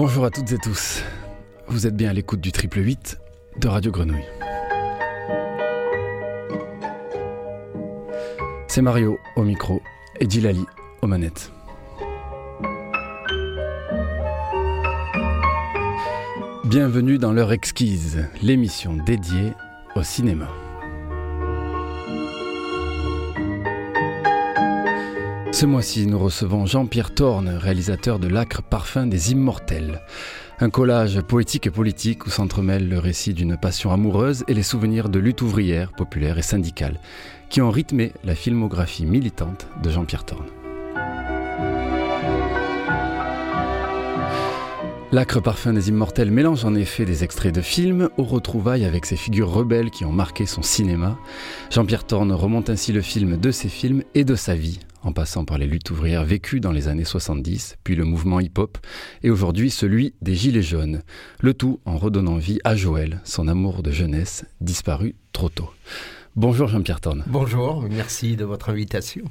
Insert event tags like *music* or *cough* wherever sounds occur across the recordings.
Bonjour à toutes et tous. Vous êtes bien à l'écoute du triple 8 de Radio Grenouille. C'est Mario au micro et Gilali aux manettes. Bienvenue dans l'heure exquise, l'émission dédiée au cinéma. Ce mois-ci, nous recevons Jean-Pierre Thorne, réalisateur de L'Acre Parfum des Immortels. Un collage poétique et politique où s'entremêlent le récit d'une passion amoureuse et les souvenirs de lutte ouvrière, populaire et syndicale, qui ont rythmé la filmographie militante de Jean-Pierre Thorne. L'Acre Parfum des Immortels mélange en effet des extraits de films aux retrouvailles avec ces figures rebelles qui ont marqué son cinéma. Jean-Pierre Thorne remonte ainsi le film de ses films et de sa vie en passant par les luttes ouvrières vécues dans les années 70, puis le mouvement hip-hop, et aujourd'hui celui des Gilets jaunes. Le tout en redonnant vie à Joël, son amour de jeunesse, disparu trop tôt. Bonjour Jean-Pierre Thorne. Bonjour, merci de votre invitation.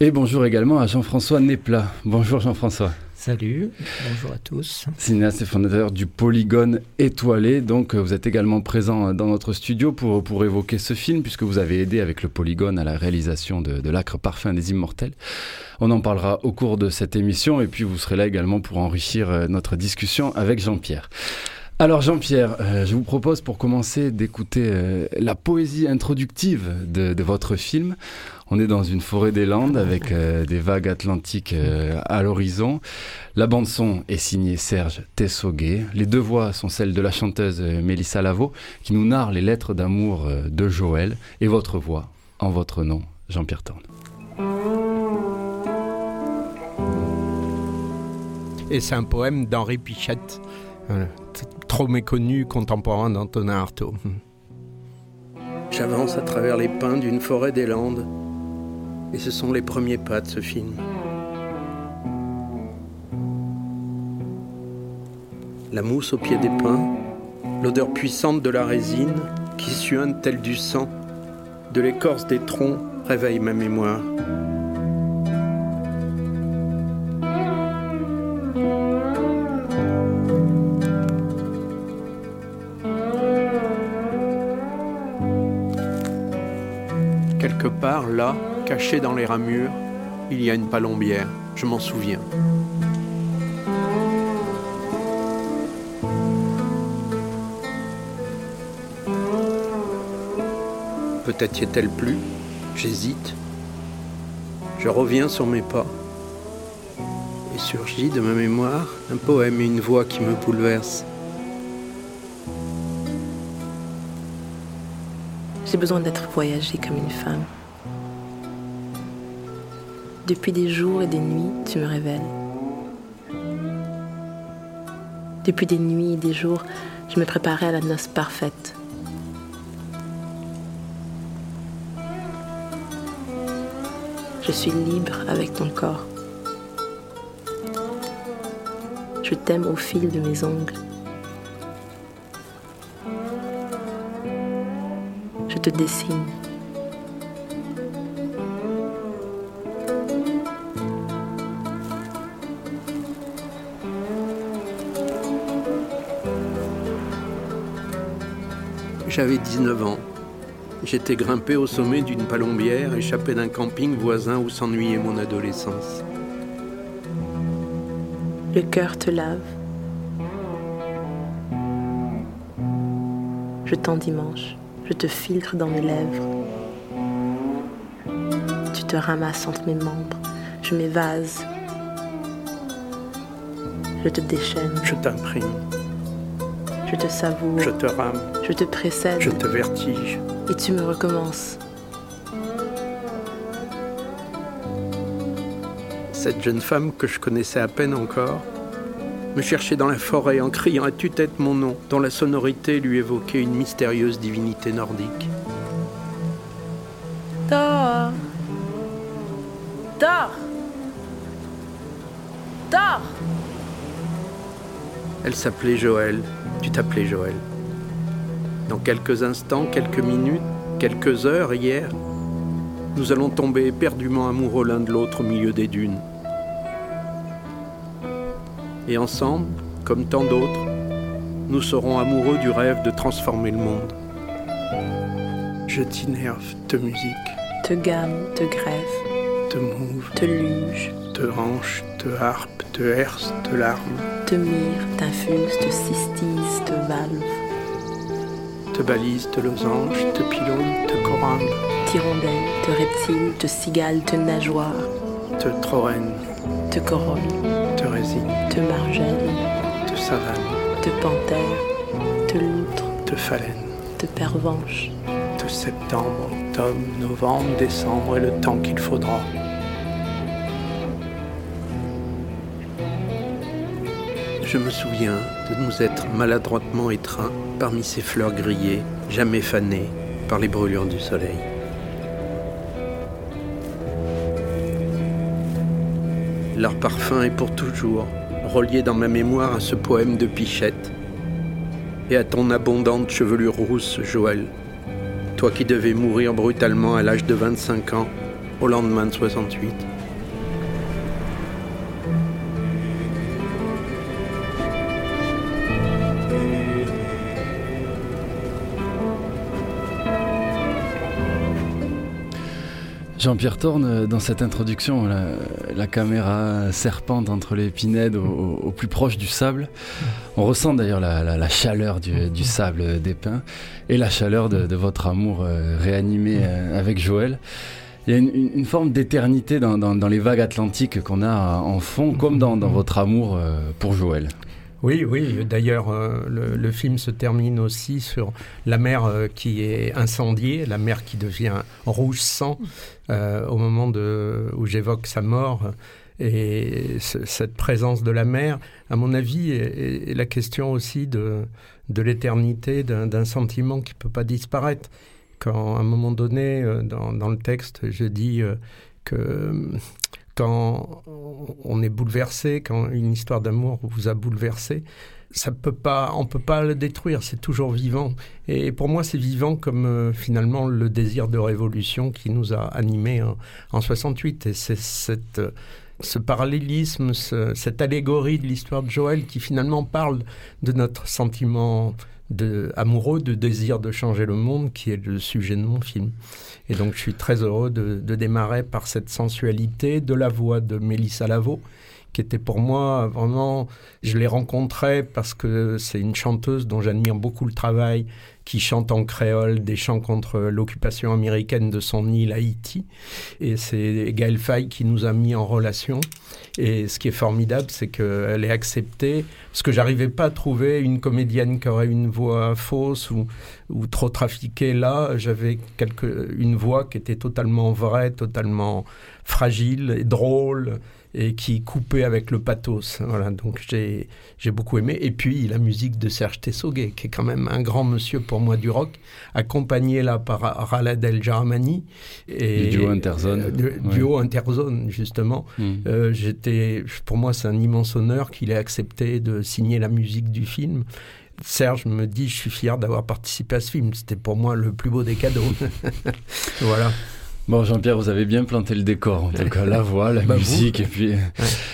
et bonjour également à Jean-François Néplat. Bonjour Jean-François. Salut, bonjour à tous. Cinéaste et fondateur du Polygone étoilé, donc euh, vous êtes également présent euh, dans notre studio pour, pour évoquer ce film, puisque vous avez aidé avec le Polygone à la réalisation de, l'Acre Parfum des Immortels. On en parlera au cours de cette émission, et puis vous serez là également pour enrichir euh, notre discussion avec Jean-Pierre. Alors Jean-Pierre, je vous propose pour commencer d'écouter la poésie introductive de, votre film. On est dans une forêt des Landes avec euh, des vagues atlantiques euh, à l'horizon. La bande son est signée Serge Tessoguet. Les deux voix sont celles de la chanteuse euh, Mélissa Lavo qui nous narre les lettres d'amour de Joël et votre voix en votre nom, Jean-Pierre Thorne. Et c'est un poème d'Henri Pichette, trop méconnu contemporain d'Antonin Artaud. J'avance à travers les pins d'une forêt des Landes et ce sont les premiers pas de ce film. La mousse au pied des pins, l'odeur puissante de la résine qui suinte telle du sang, de l'écorce des troncs réveille ma mémoire. Quelque part là, Caché dans les ramures, il y a une palombière, je m'en souviens. Peut-être y est-elle plus, j'hésite. Je reviens sur mes pas. Et surgit de ma mémoire un poème et une voix qui me bouleversent. J'ai besoin d'être voyagée comme une femme. Depuis des jours et des nuits, tu me révèles. Depuis des nuits et des jours, je me préparais à la noce parfaite. Je suis libre avec ton corps. Je t'aime au fil de mes ongles. Je te dessine. J'avais 19 ans. J'étais grimpé au sommet d'une palombière, échappé d'un camping voisin où s'ennuyait mon adolescence. Le cœur te lave. Je t'endimanche, je te filtre dans mes lèvres. Tu te ramasses entre mes membres, je m'évase. Je te déchaîne. Je t'imprime. Je te savoure. Je te rame. Je te précède. Je te vertige. Et tu me recommences. Cette jeune femme que je connaissais à peine encore me cherchait dans la forêt en criant à tue-tête mon nom, dont la sonorité lui évoquait une mystérieuse divinité nordique. S'appelait Joël. Tu t'appelais Joël. Dans quelques instants, quelques minutes, quelques heures hier, nous allons tomber éperdument amoureux l'un de l'autre au milieu des dunes. Et ensemble, comme tant d'autres, nous serons amoureux du rêve de transformer le monde. Je t'innerve, te musique, Te gamme, te greffe, te mouve, te luge, te hanche, te harpe, te herse, te larme, te mire, t'infuse, te cystise, te valve, te balise, te losange, te pilonne, te corinde, t'hirondelle, te reptile, te cigale, te nageoire, te troène, te corolle, te résine, te margelle, te savane, te panthère, te loutre, te phalène, te pervenche, te septembre, octobre, novembre, décembre et le temps qu'il faudra. Je me souviens de nous être maladroitement étreints parmi ces fleurs grillées, jamais fanées par les brûlures du soleil. Leur parfum est pour toujours relié dans ma mémoire à ce poème de Pichette et à ton abondante chevelure rousse, Joël, toi qui devais mourir brutalement à l'âge de 25 ans au lendemain de 68. Jean-Pierre Thorne, dans cette introduction, la, la caméra serpente entre les pinèdes au, au, plus proche du sable. On ressent d'ailleurs la, la, la, chaleur du, du, sable des pins et la chaleur de, de votre amour euh, réanimé euh, avec Joël. Il y a une, forme d'éternité dans, dans, dans, les vagues atlantiques qu'on a en fond, comme dans, dans votre amour euh, pour Joël. Oui, oui. D'ailleurs, euh, le, film se termine aussi sur la mer euh, qui est incendiée, la mer qui devient rouge sang euh, au moment où j'évoque sa mort. Et ce, cette présence de la mer, à mon avis, est, la question aussi de, l'éternité, d'un sentiment qui ne peut pas disparaître. Quand, à un moment donné, dans, le texte, je dis que quand on est bouleversé, quand une histoire d'amour vous a bouleversé, ça peut pas, on peut pas le détruire, c'est toujours vivant. Et pour moi, c'est vivant comme euh, finalement le désir de révolution qui nous a animés en, en 68. Et c'est cette euh, ce parallélisme, ce, cette allégorie de l'histoire de Joël qui finalement parle de notre sentiment de, amoureux, de désir de changer le monde, qui est le sujet de mon film. Et donc je suis très heureux de, de démarrer par cette sensualité de la voix de Mélissa Lavo, qui était pour moi vraiment, je l'ai rencontrée parce que c'est une chanteuse dont j'admire beaucoup le travail, qui chante en créole des chants contre l'occupation américaine de son île Haïti. Et c'est Gaël Faye qui nous a mis en relation. Et ce qui est formidable, c'est qu'elle est acceptée, parce que j'arrivais pas à trouver une comédienne qui aurait une voix fausse ou, ou trop trafiquée. Là, j'avais une voix qui était totalement vraie, totalement fragile et drôle et qui coupait avec le pathos. Voilà, donc j'ai beaucoup aimé. Et puis la musique de Serge Tessoguet, qui est quand même un grand monsieur pour moi du rock, accompagné là par Raled El Jaramani. Et, du duo Interzone. Euh, ouais. duo Interzone, justement. Mm. Euh, J'étais, pour moi, c'est un immense honneur qu'il ait accepté de signer la musique du film. Serge me dit, je suis fier d'avoir participé à ce film. C'était pour moi le plus beau des cadeaux. *laughs* voilà. Bon, Jean-Pierre, vous avez bien planté le décor, en tout cas, la *laughs* voix, la bah musique, vous. et puis, ouais.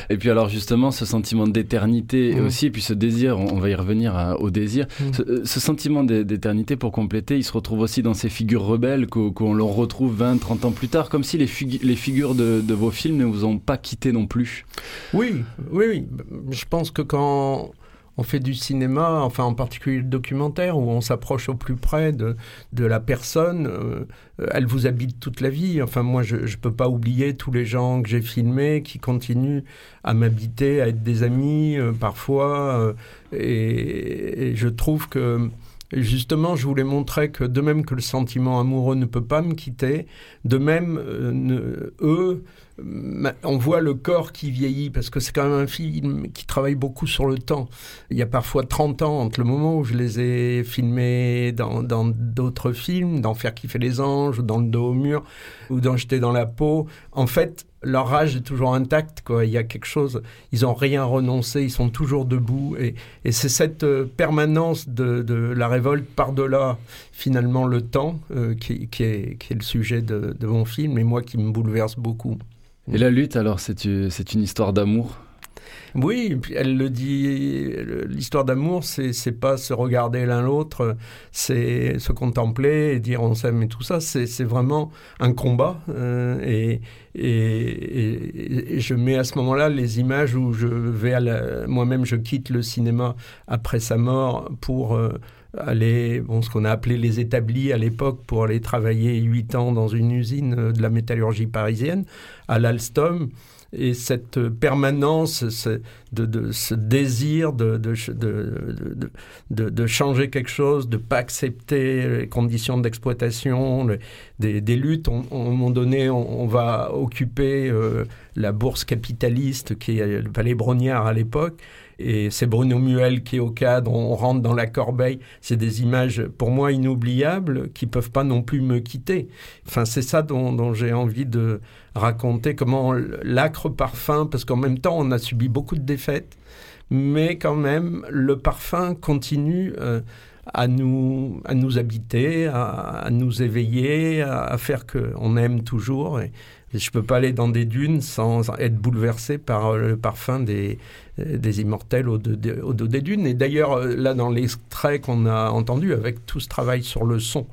et puis alors justement, ce sentiment d'éternité mmh. aussi, et puis ce désir, on, va y revenir à, au désir, mmh. ce, ce, sentiment d'éternité, pour compléter, il se retrouve aussi dans ces figures rebelles qu'on qu retrouve 20, 30 ans plus tard, comme si les, figu les figures de, de, vos films ne vous ont pas quitté non plus. Oui, oui, oui. Je pense que quand on fait du cinéma, enfin en particulier le documentaire, où on s'approche au plus près de, la personne. Euh, elle vous habite toute la vie. Enfin, moi, je ne peux pas oublier tous les gens que j'ai filmés qui continuent à m'habiter, à être des amis euh, parfois. Euh, et, je trouve que justement, je voulais montrer que de même que le sentiment amoureux ne peut pas me quitter, de même, eux, on voit le corps qui vieillit parce que c'est quand même un film qui travaille beaucoup sur le temps. Il y a parfois 30 ans entre le moment où je les ai filmés dans d'autres films, dans Faire kiffer les anges, dans Le dos au mur, ou dans J'étais dans la peau. En fait, leur âge est toujours intact. Il y a quelque chose, ils n'ont rien renoncé, ils sont toujours debout. Et, c'est cette euh, permanence de, la révolte par-delà, finalement, le temps, euh, qui, qui, est, qui, est, le sujet de, de, mon film, et moi qui me bouleverse beaucoup. Et la lutte, alors, c'est une histoire d'amour? Oui, elle le dit, l'histoire d'amour, c'est, pas se regarder l'un l'autre, c'est se contempler et dire on s'aime et tout ça, c'est, vraiment un combat. Euh, et, et, je mets à ce moment-là les images où je vais à moi-même, je quitte le cinéma après sa mort pour euh, aller, bon, ce qu'on a appelé les établis à l'époque, pour aller travailler huit ans dans une usine de la métallurgie parisienne à l'Alstom et cette permanence, ce, de, ce désir de, de, changer quelque chose, de ne pas accepter les conditions d'exploitation, des, luttes. On, à un moment donné, on, va occuper euh, la bourse capitaliste qui est le palais Brognard à l'époque et c'est Bruno Muel qui est au cadre, on rentre dans la corbeille. C'est des images pour moi inoubliables qui peuvent pas non plus me quitter. Enfin, c'est ça dont, j'ai envie de raconter, comment l'acre parfum, parce qu'en même temps, on a subi beaucoup de défaites, mais quand même, le parfum continue. Euh, à nous, à nous habiter, à, nous éveiller, à, à faire qu'on aime toujours. Je ne peux pas aller dans des dunes sans être bouleversé par le parfum des, des immortels au, dos des dunes. Et d'ailleurs, euh, là, dans l'extrait qu'on a entendu, avec tout ce travail sur le son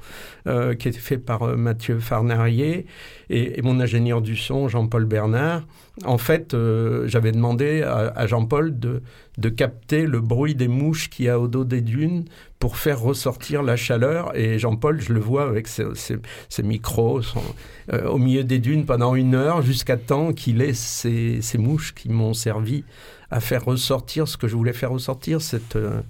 euh, qui est fait par euh, Mathieu Farnarier et, mon ingénieur du son, Jean-Paul Bernard, en fait, j'avais demandé à, Jean-Paul de, de, capter le bruit des mouches qu'il y a au dos des dunes pour faire ressortir la chaleur. Et Jean-Paul, je le vois avec ses, micros au milieu des dunes pendant une heure jusqu'à temps qu'il ait ces, ces mouches qui m'ont servi à faire ressortir ce que je voulais faire ressortir. Cette, euh,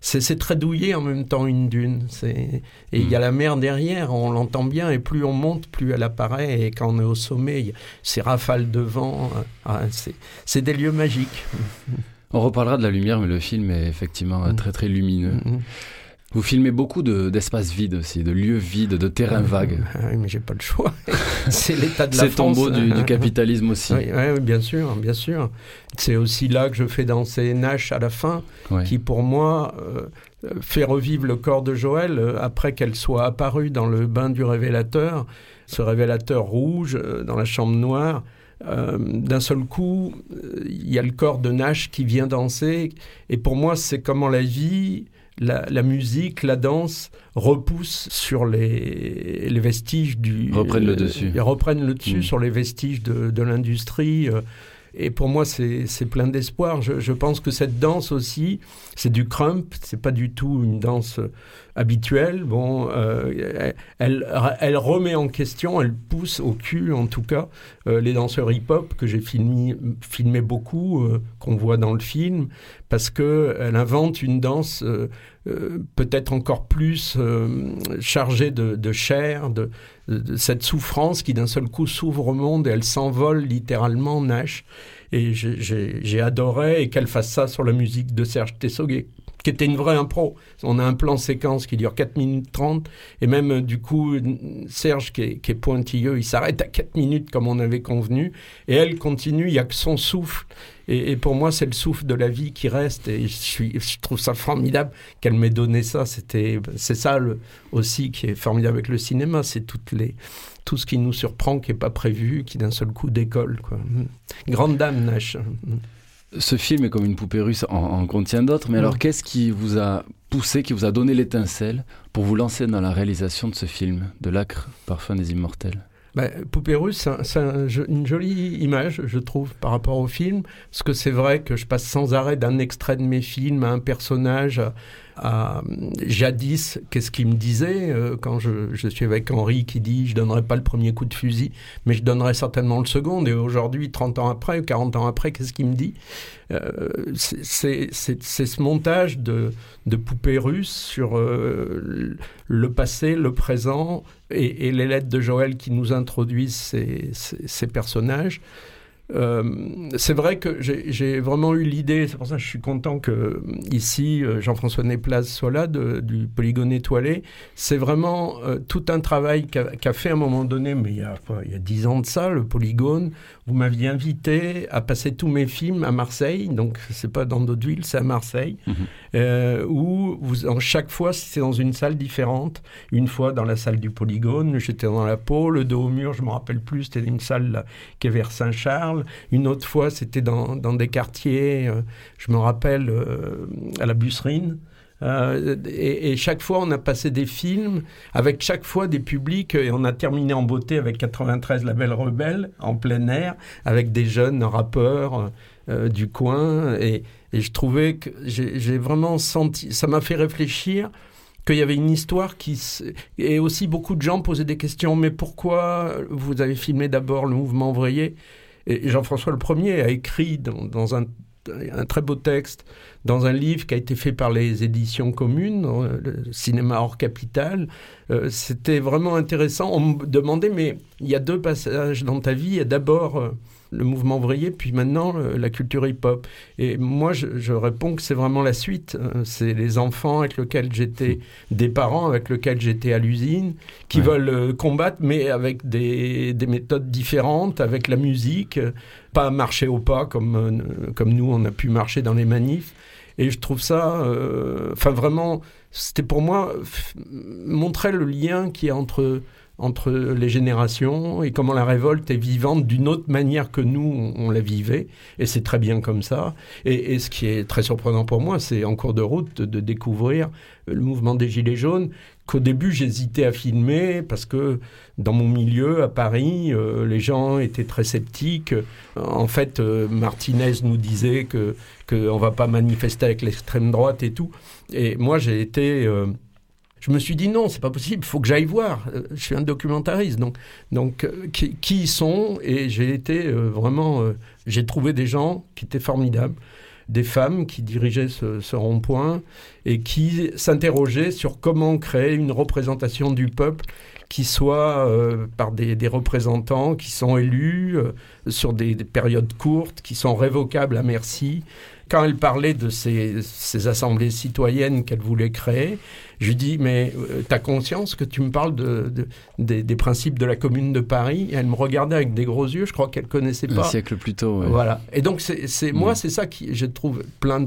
c'est, très douillé en même temps une dune. et il y a hmm. la mer derrière, on l'entend bien, et plus on monte, plus elle apparaît. Et quand on est au sommet, y a ces rafales de vent. Euh, ah, c'est, des lieux magiques. On reparlera de la lumière, mais le film est effectivement hmm. très très lumineux. Hmm. Vous filmez beaucoup d'espaces vides aussi, de lieux vides, de terrains vagues. Ah oui, mais j'ai pas le choix. *laughs* c'est l'état de la France. C'est tombeau du, du, capitalisme aussi. Oui, oui, bien sûr, bien sûr. C'est aussi là que je fais danser Nash à la fin, qui pour moi euh, fait revivre le corps de Joël euh, après qu'elle soit apparue dans le bain du révélateur, ce révélateur rouge euh, dans la chambre noire. d'un seul coup, il y a le corps de Nash qui vient danser. Et pour moi, c'est comment la vie la, musique, la danse repoussent sur les, les vestiges du... Reprennent le dessus. reprennent le dessus mm. sur les vestiges de, de l'industrie. Euh, et pour moi, c'est plein d'espoir. Je, je, pense que cette danse aussi, c'est du crump, c'est pas du tout une danse habituelle. Bon, euh, elle, remet en question, elle pousse au cul, en tout cas, euh, les danseurs hip-hop que j'ai filmé, beaucoup, euh, qu'on voit dans le film, parce que elle invente une danse peut-être encore plus chargée de, chair, de, de, cette souffrance qui d'un seul coup s'ouvre au monde et elle s'envole littéralement, Nash. Et j'ai adoré et qu'elle fasse ça sur la musique de Serge Tessoguet qui était une vraie impro. On a un plan séquence qui dure 4 minutes 30, et même du coup, Serge, qui est, pointilleux, il s'arrête à 4 minutes comme on avait convenu, et elle continue, il n'y a que son souffle. Et, pour moi, c'est le souffle de la vie qui reste, et je, trouve ça formidable qu'elle m'ait donné ça. C'était, c'est ça aussi qui est formidable avec le cinéma, c'est toutes les, tout ce qui nous surprend, qui n'est pas prévu, qui d'un seul coup décolle. Quoi. Grande dame, Nash. Ce film est comme une poupée russe, en, en contient d'autres, mais alors qu'est-ce qui vous a poussé, qui vous a donné l'étincelle pour vous lancer dans la réalisation de ce film, de l'acre parfum des immortels? Bah, Poupée russe, c'est une jolie image, je trouve, par rapport au film, parce que c'est vrai que je passe sans arrêt d'un extrait de mes films à un personnage, à, jadis, qu'est-ce qu'il me disait euh, quand je, suis avec Henri qui dit je donnerai pas le premier coup de fusil, mais je donnerai certainement le second. Et aujourd'hui, 30 ans après, 40 ans après, qu'est-ce qu'il me dit euh, C'est ce montage de, de poupées russes sur euh, le passé, le présent et, les lettres de Joël qui nous introduisent ces, ces personnages. Euh, c'est vrai que j'ai vraiment eu l'idée, c'est pour ça que je suis content que ici euh, Jean-François Néplaz soit là du polygone étoilé. C'est vraiment euh, tout un travail qu'a fait à un moment donné, mais il y a dix ans de ça, le polygone. Vous m'aviez invité à passer tous mes films à Marseille, donc c'est pas dans d'autres villes, c'est à Marseille. Mhm. euh, où vous, en chaque fois, c'est dans une salle différente. Une fois dans la salle du Polygone, j'étais dans la peau, le dos au mur, je me rappelle plus, c'était une salle qui est vers Saint-Charles. Une autre fois, c'était dans, dans, des quartiers, euh, je me rappelle, euh, à la Busserine. Euh, et, chaque fois, on a passé des films avec chaque fois des publics et on a terminé en beauté avec 93 La Belle Rebelle en plein air avec des jeunes rappeurs euh, du coin. Et, je trouvais que j'ai vraiment senti, ça m'a fait réfléchir qu'il y avait une histoire qui et aussi beaucoup de gens posaient des questions. Mais pourquoi vous avez filmé d'abord le mouvement ouvrier? Et Jean-François le Premier a écrit dans un un très beau texte dans un livre qui a été fait par les éditions communes, le cinéma hors capital. Euh, c'était vraiment intéressant. On me demandait, mais il y a deux passages dans ta vie. Il y a d'abord euh, le mouvement ouvrier, puis maintenant la culture hip-hop. Et moi, je, réponds que c'est vraiment la suite. C'est les enfants avec lesquels j'étais, des parents avec lesquels j'étais à l'usine, qui veulent combattre, mais avec des, des, méthodes différentes, avec la musique, pas marcher au pas comme, comme nous, on a pu marcher dans les manifs. Et je trouve ça, enfin vraiment, c'était pour moi montrer le lien qui est entre entre les générations et comment la révolte est vivante d'une autre manière que nous, on, la vivait. Et c'est très bien comme ça. Et, ce qui est très surprenant pour moi, c'est en cours de route de, découvrir le mouvement des Gilets jaunes, qu'au début j'hésitais à filmer parce que dans mon milieu à Paris, euh, les gens étaient très sceptiques. En fait, euh, Martinez nous disait que qu'on va pas manifester avec l'extrême droite et tout. Et moi, j'ai été euh, je me suis dit non, c'est pas possible, il faut que j'aille voir. Euh, je suis un documentariste, donc, donc euh, qui, qui, sont Et j'ai été euh, vraiment, j'ai trouvé des gens qui étaient formidables, des femmes qui dirigeaient ce, ce rond-point et qui s'interrogeaient sur comment créer une représentation du peuple qui soit par des, des, représentants qui sont élus sur des, des, périodes courtes, qui sont révocables à merci. Quand elle parlait de ces, ces assemblées citoyennes qu'elle voulait créer, je lui dis, mais euh, tu as conscience que tu me parles de, des, principes de la Commune de Paris? Et elle me regardait avec des gros yeux, je crois qu'elle connaissait pas. Un siècle plus tôt. Voilà. Et donc, c'est moi, mm. c'est ça qui, je trouve, plein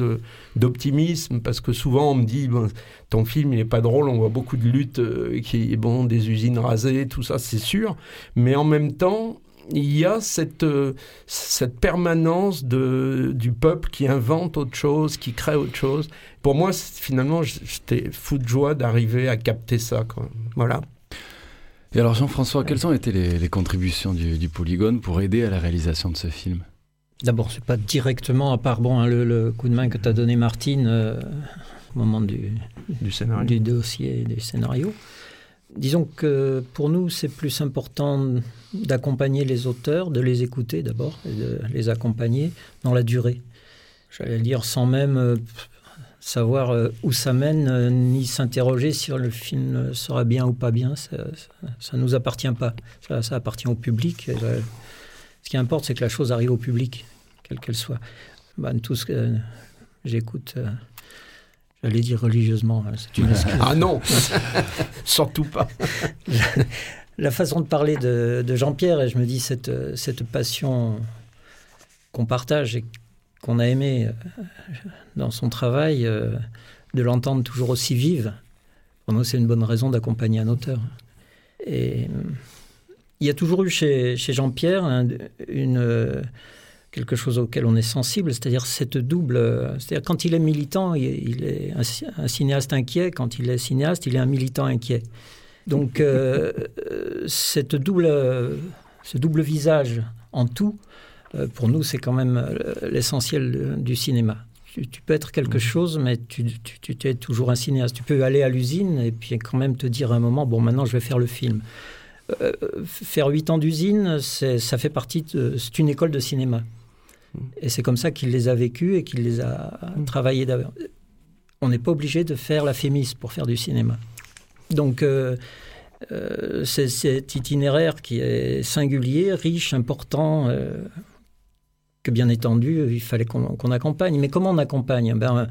d'optimisme, parce que souvent, on me dit, ton film, il n'est pas drôle, on voit beaucoup de luttes, euh, qui, bon, des usines rasées, tout ça, c'est sûr. Mais en même temps, il y a cette, euh, cette permanence de, du peuple qui invente autre chose, qui crée autre chose. Pour moi, finalement, j'étais fou de joie d'arriver à capter ça. Quoi. Voilà. Et alors, Jean-François, quelles ont été les, contributions du, Polygone pour aider à la réalisation de ce film? D'abord, c'est pas directement, à part bon, hein, le, coup de main que tu as donné, Martine, euh, au moment du, du, scénario. du dossier et du scénario. Disons que pour nous, c'est plus important d'accompagner les auteurs, de les écouter d'abord, et de les accompagner dans la durée. J'allais dire sans même euh, savoir euh, où ça mène, euh, ni s'interroger sur le film sera bien ou pas bien. Ça ne nous appartient pas. Ça, appartient au public. ce qui importe, c'est que la chose arrive au public, quelle qu'elle soit. Ben, tout ce que j'écoute J'allais dire religieusement, hein, c'est une excuse. ah non *laughs* Surtout pas La façon de parler de, Jean-Pierre, et je me dis cette, cette passion qu'on partage et qu'on a aimé euh, dans son travail, euh, de l'entendre toujours aussi vive, pour nous c'est une bonne raison d'accompagner un auteur. Et il y a toujours eu chez, chez Jean-Pierre une quelque chose auquel on est sensible, c'est-à-dire cette double. C'est-à-dire quand il est militant, il, est un, cinéaste inquiet. Quand il est cinéaste, il est un militant inquiet. Donc euh, cette double, ce double visage en tout, euh, pour nous, c'est quand même euh, l'essentiel du cinéma. Tu, peux être quelque mmh. chose, mais tu, tu, tu, es toujours un cinéaste. Tu peux aller à l'usine et puis quand même te dire à un moment, bon, maintenant je vais faire le film. faire huit ans d'usine, ça fait partie, c'est une école de cinéma. Et c'est comme ça qu'il les a vécus et qu'il les a travaillés d'abord. On n'est pas obligé de faire la fémis pour faire du cinéma. Donc, euh, euh, c'est cet itinéraire qui est singulier, riche, important, euh, que bien entendu, il fallait qu'on accompagne. Mais comment on accompagne? Ben,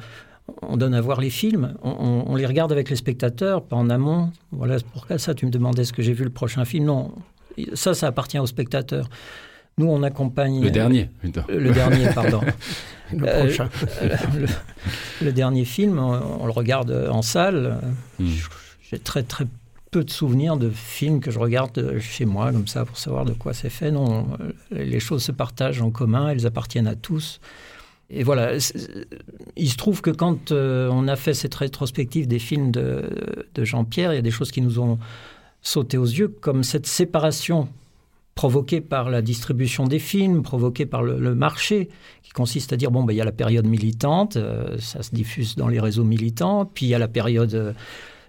On donne à voir les films, on, on, les regarde avec les spectateurs, pas en amont. Voilà pourquoi ça, tu me demandais ce que j'ai vu le prochain film? Non, ça, ça appartient aux spectateurs. Nous, on accompagne. Le dernier, Le dernier, pardon. *laughs* le prochain. le, dernier film, on, le regarde en salle. Hmm. J'ai très, très peu de souvenirs de films que je regarde chez moi, comme ça, pour savoir de quoi c'est fait. Non, les choses se partagent en commun, elles appartiennent à tous. Et voilà, il se trouve que quand euh, on a fait cette rétrospective des films de, Jean-Pierre, il y a des choses qui nous ont sauté aux yeux, comme cette séparation provoquée par la distribution des films, provoquée par le, marché, qui consiste à dire, bon, ben, il y a la période militante, euh, ça se diffuse dans les réseaux militants, puis il y a la période euh,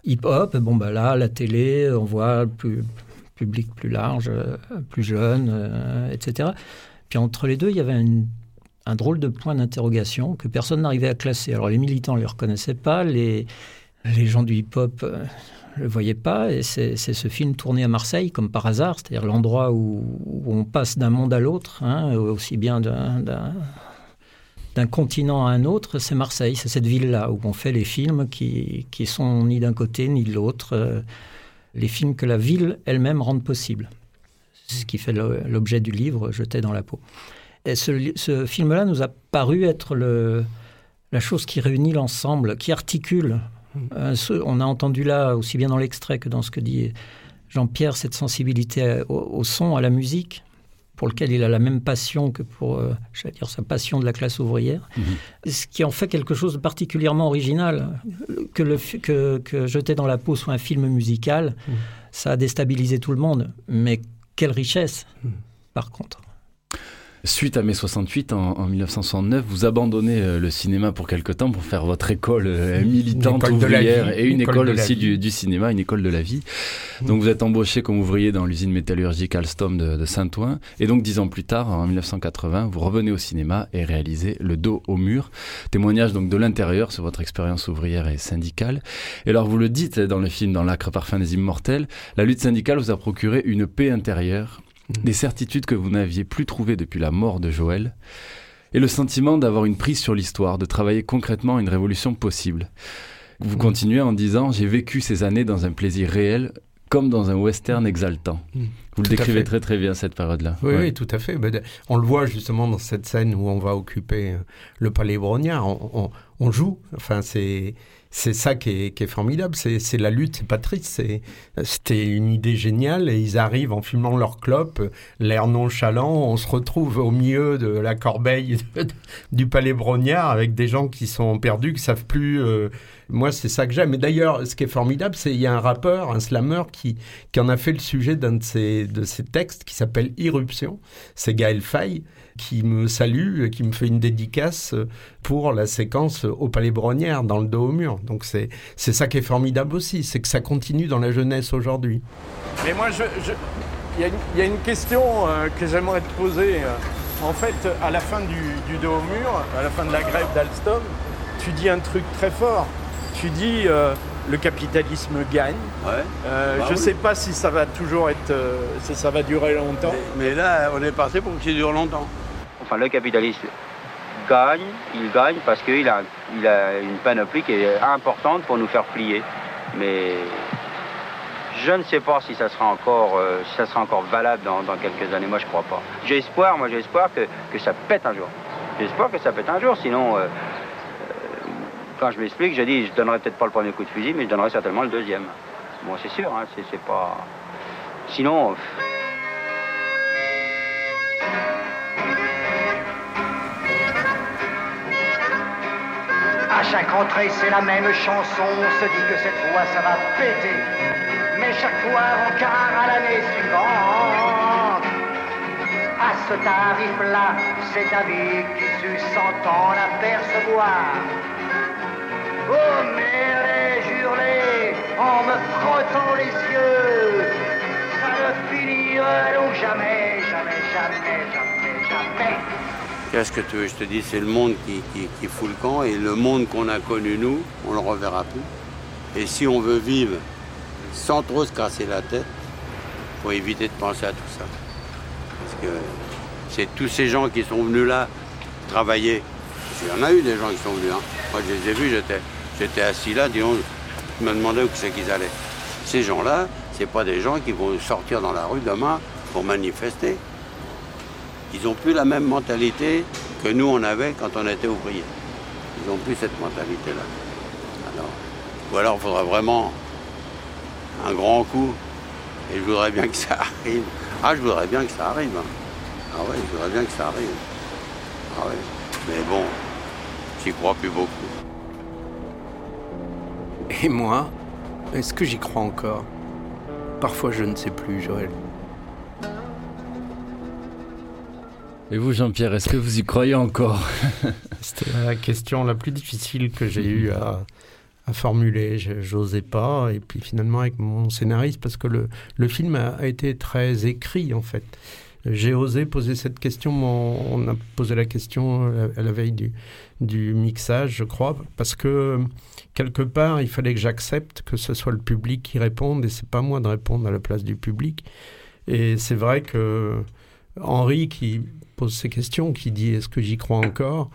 hip-hop, bon, ben, là, la télé, on voit plus, public plus large, plus jeune, etc. Puis entre les deux, il y avait un drôle de point d'interrogation que personne n'arrivait à classer. Alors les militants ne les reconnaissaient pas, les, les gens du hip-hop ne euh, le voyaient pas, et c'est ce film tourné à Marseille comme par hasard, c'est-à-dire l'endroit où, on passe d'un monde à l'autre, hein, aussi bien d'un continent à un autre, c'est Marseille, c'est cette ville-là où on fait les films qui, qui sont ni d'un côté ni de l'autre, euh, les films que la ville elle-même rend possible. Ce qui fait l'objet du livre Jeté dans la peau. Et ce, film-là nous a paru être la chose qui réunit l'ensemble, qui articule. Euh, on a entendu là, aussi bien dans l'extrait que dans ce que dit Jean-Pierre, cette sensibilité au, son, à la musique, pour lequel il a la même passion que pour, euh, dire, sa passion de la classe ouvrière, hmm. ce qui en fait quelque chose de particulièrement original. Que, le, que, que Jeter dans la peau soit un film musical, hmm. ça a déstabilisé tout le monde. Mais quelle richesse, par contre. Suite à mai 68, en, 1969, vous abandonnez euh, le cinéma pour quelque temps pour faire votre école euh, militante ouvrière et une école, aussi du, cinéma, une école de la vie. Mmh. Donc vous êtes embauché comme ouvrier dans l'usine métallurgique Alstom de, Saint-Ouen. Et donc dix ans plus tard, en 1980, vous revenez au cinéma et réalisez Le dos au mur. Témoignage donc de l'intérieur sur votre expérience ouvrière et syndicale. Et alors vous le dites dans le film Dans l'acre parfum des immortels, la lutte syndicale vous a procuré une paix intérieure des certitudes que vous n'aviez plus trouvées depuis la mort de Joël, et le sentiment d'avoir une prise sur l'histoire, de travailler concrètement à une révolution possible. Vous continuez en disant J'ai vécu ces années dans un plaisir réel, comme dans un western exaltant. Mm. Vous le décrivez très très bien cette période-là. Oui, oui, tout à fait. Ben, on le voit justement dans cette scène où on va occuper euh, le palais Brognard. on joue. Enfin, c'est c'est ça qui est, formidable, c'est la lutte, c'est pas triste, c'était une idée géniale et ils arrivent en filmant leur clope, l'air nonchalant, on se retrouve au milieu de la corbeille *laughs* du palais Brognard avec des gens qui sont perdus, qui savent plus. Euh, moi, c'est ça que j'aime. Et d'ailleurs, ce qui est formidable, c'est qu'il y a un rappeur, un slammer qui, qui en a fait le sujet d'un de ses, de ses textes qui s'appelle Irruption. C'est Gaël Faye qui me salue, qui me fait une dédicace pour la séquence au Palais Brognière, dans le dos au mur. Donc c'est ça qui est formidable aussi, c'est que ça continue dans la jeunesse aujourd'hui. Mais moi, il je, y, y, a une question euh, que j'aimerais te poser. En fait, à la fin du, du, dos au mur, à la fin de la grève d'Alstom, tu dis un truc très fort. Tu dis euh, le capitalisme gagne. Euh, bah je ne sais pas si ça va toujours être, si ça va durer longtemps. Mais, là, on est parti pour que ça dure longtemps le capitalisme gagne, il gagne parce qu'il a, il a une panoplie qui est importante pour nous faire plier. Mais je ne sais pas si ça sera encore, euh, ça sera encore valable dans, quelques années. Moi, je crois pas. J'ai espoir, moi, j'ai que, que, ça pète un jour. Espoir que ça pète un jour, sinon, euh, euh, quand je m'explique, j'ai dit, je donnerai peut-être pas le premier coup de fusil, mais je donnerai certainement le deuxième. Bon, c'est sûr, hein, c'est pas. Sinon. Chaque entrée, c'est la même chanson. On se dit que cette fois, ça va péter. Mais chaque fois, on car à l'année suivante. À ce tarif-là, c'est ta vie qui sut s'entend apercevoir. Oh, mais jurez en me frottant les yeux. Ça ne finira donc jamais, jamais, jamais, jamais, jamais. Qu'est-ce que tu veux je te dis C'est le monde qui, fout le camp et le monde qu'on a connu nous, on le reverra plus. Et si on veut vivre sans trop se casser la tête, faut éviter de penser à tout ça. Parce que c'est tous ces gens qui sont venus là travailler. Il y en a eu des gens qui sont venus. Hein. Moi, je les ai vus, j'étais, assis là, disons, je me demandais où c'est qu'ils allaient. Ces gens-là, c'est pas des gens qui vont sortir dans la rue demain pour manifester. Ils n'ont plus la même mentalité que nous on avait quand on était ouvriers. Ils n'ont plus cette mentalité-là. Alors, ou alors il faudra vraiment un grand coup. Et je voudrais bien que ça arrive. Ah, je voudrais bien que ça arrive. hein. Ah ouais, je voudrais bien que ça arrive. Ah ouais. Mais bon, j'y crois plus beaucoup. Et moi, est-ce que j'y crois encore? Parfois je ne sais plus, Joël. Et vous, Jean-Pierre, est-ce que vous y croyez encore? C'était la question la plus difficile que j'ai eu à, à formuler. J'osais pas. Et puis finalement, avec mon scénariste, parce que le, le film a, été très écrit en fait. J'ai osé poser cette question. On a posé la question euh, à la veille du, du mixage, je crois, parce que quelque part, il fallait que j'accepte que ce soit le public qui réponde et c'est pas moi de répondre à la place du public. Et c'est vrai que Henri qui pose ces questions, qui dit est-ce que j'y crois encore?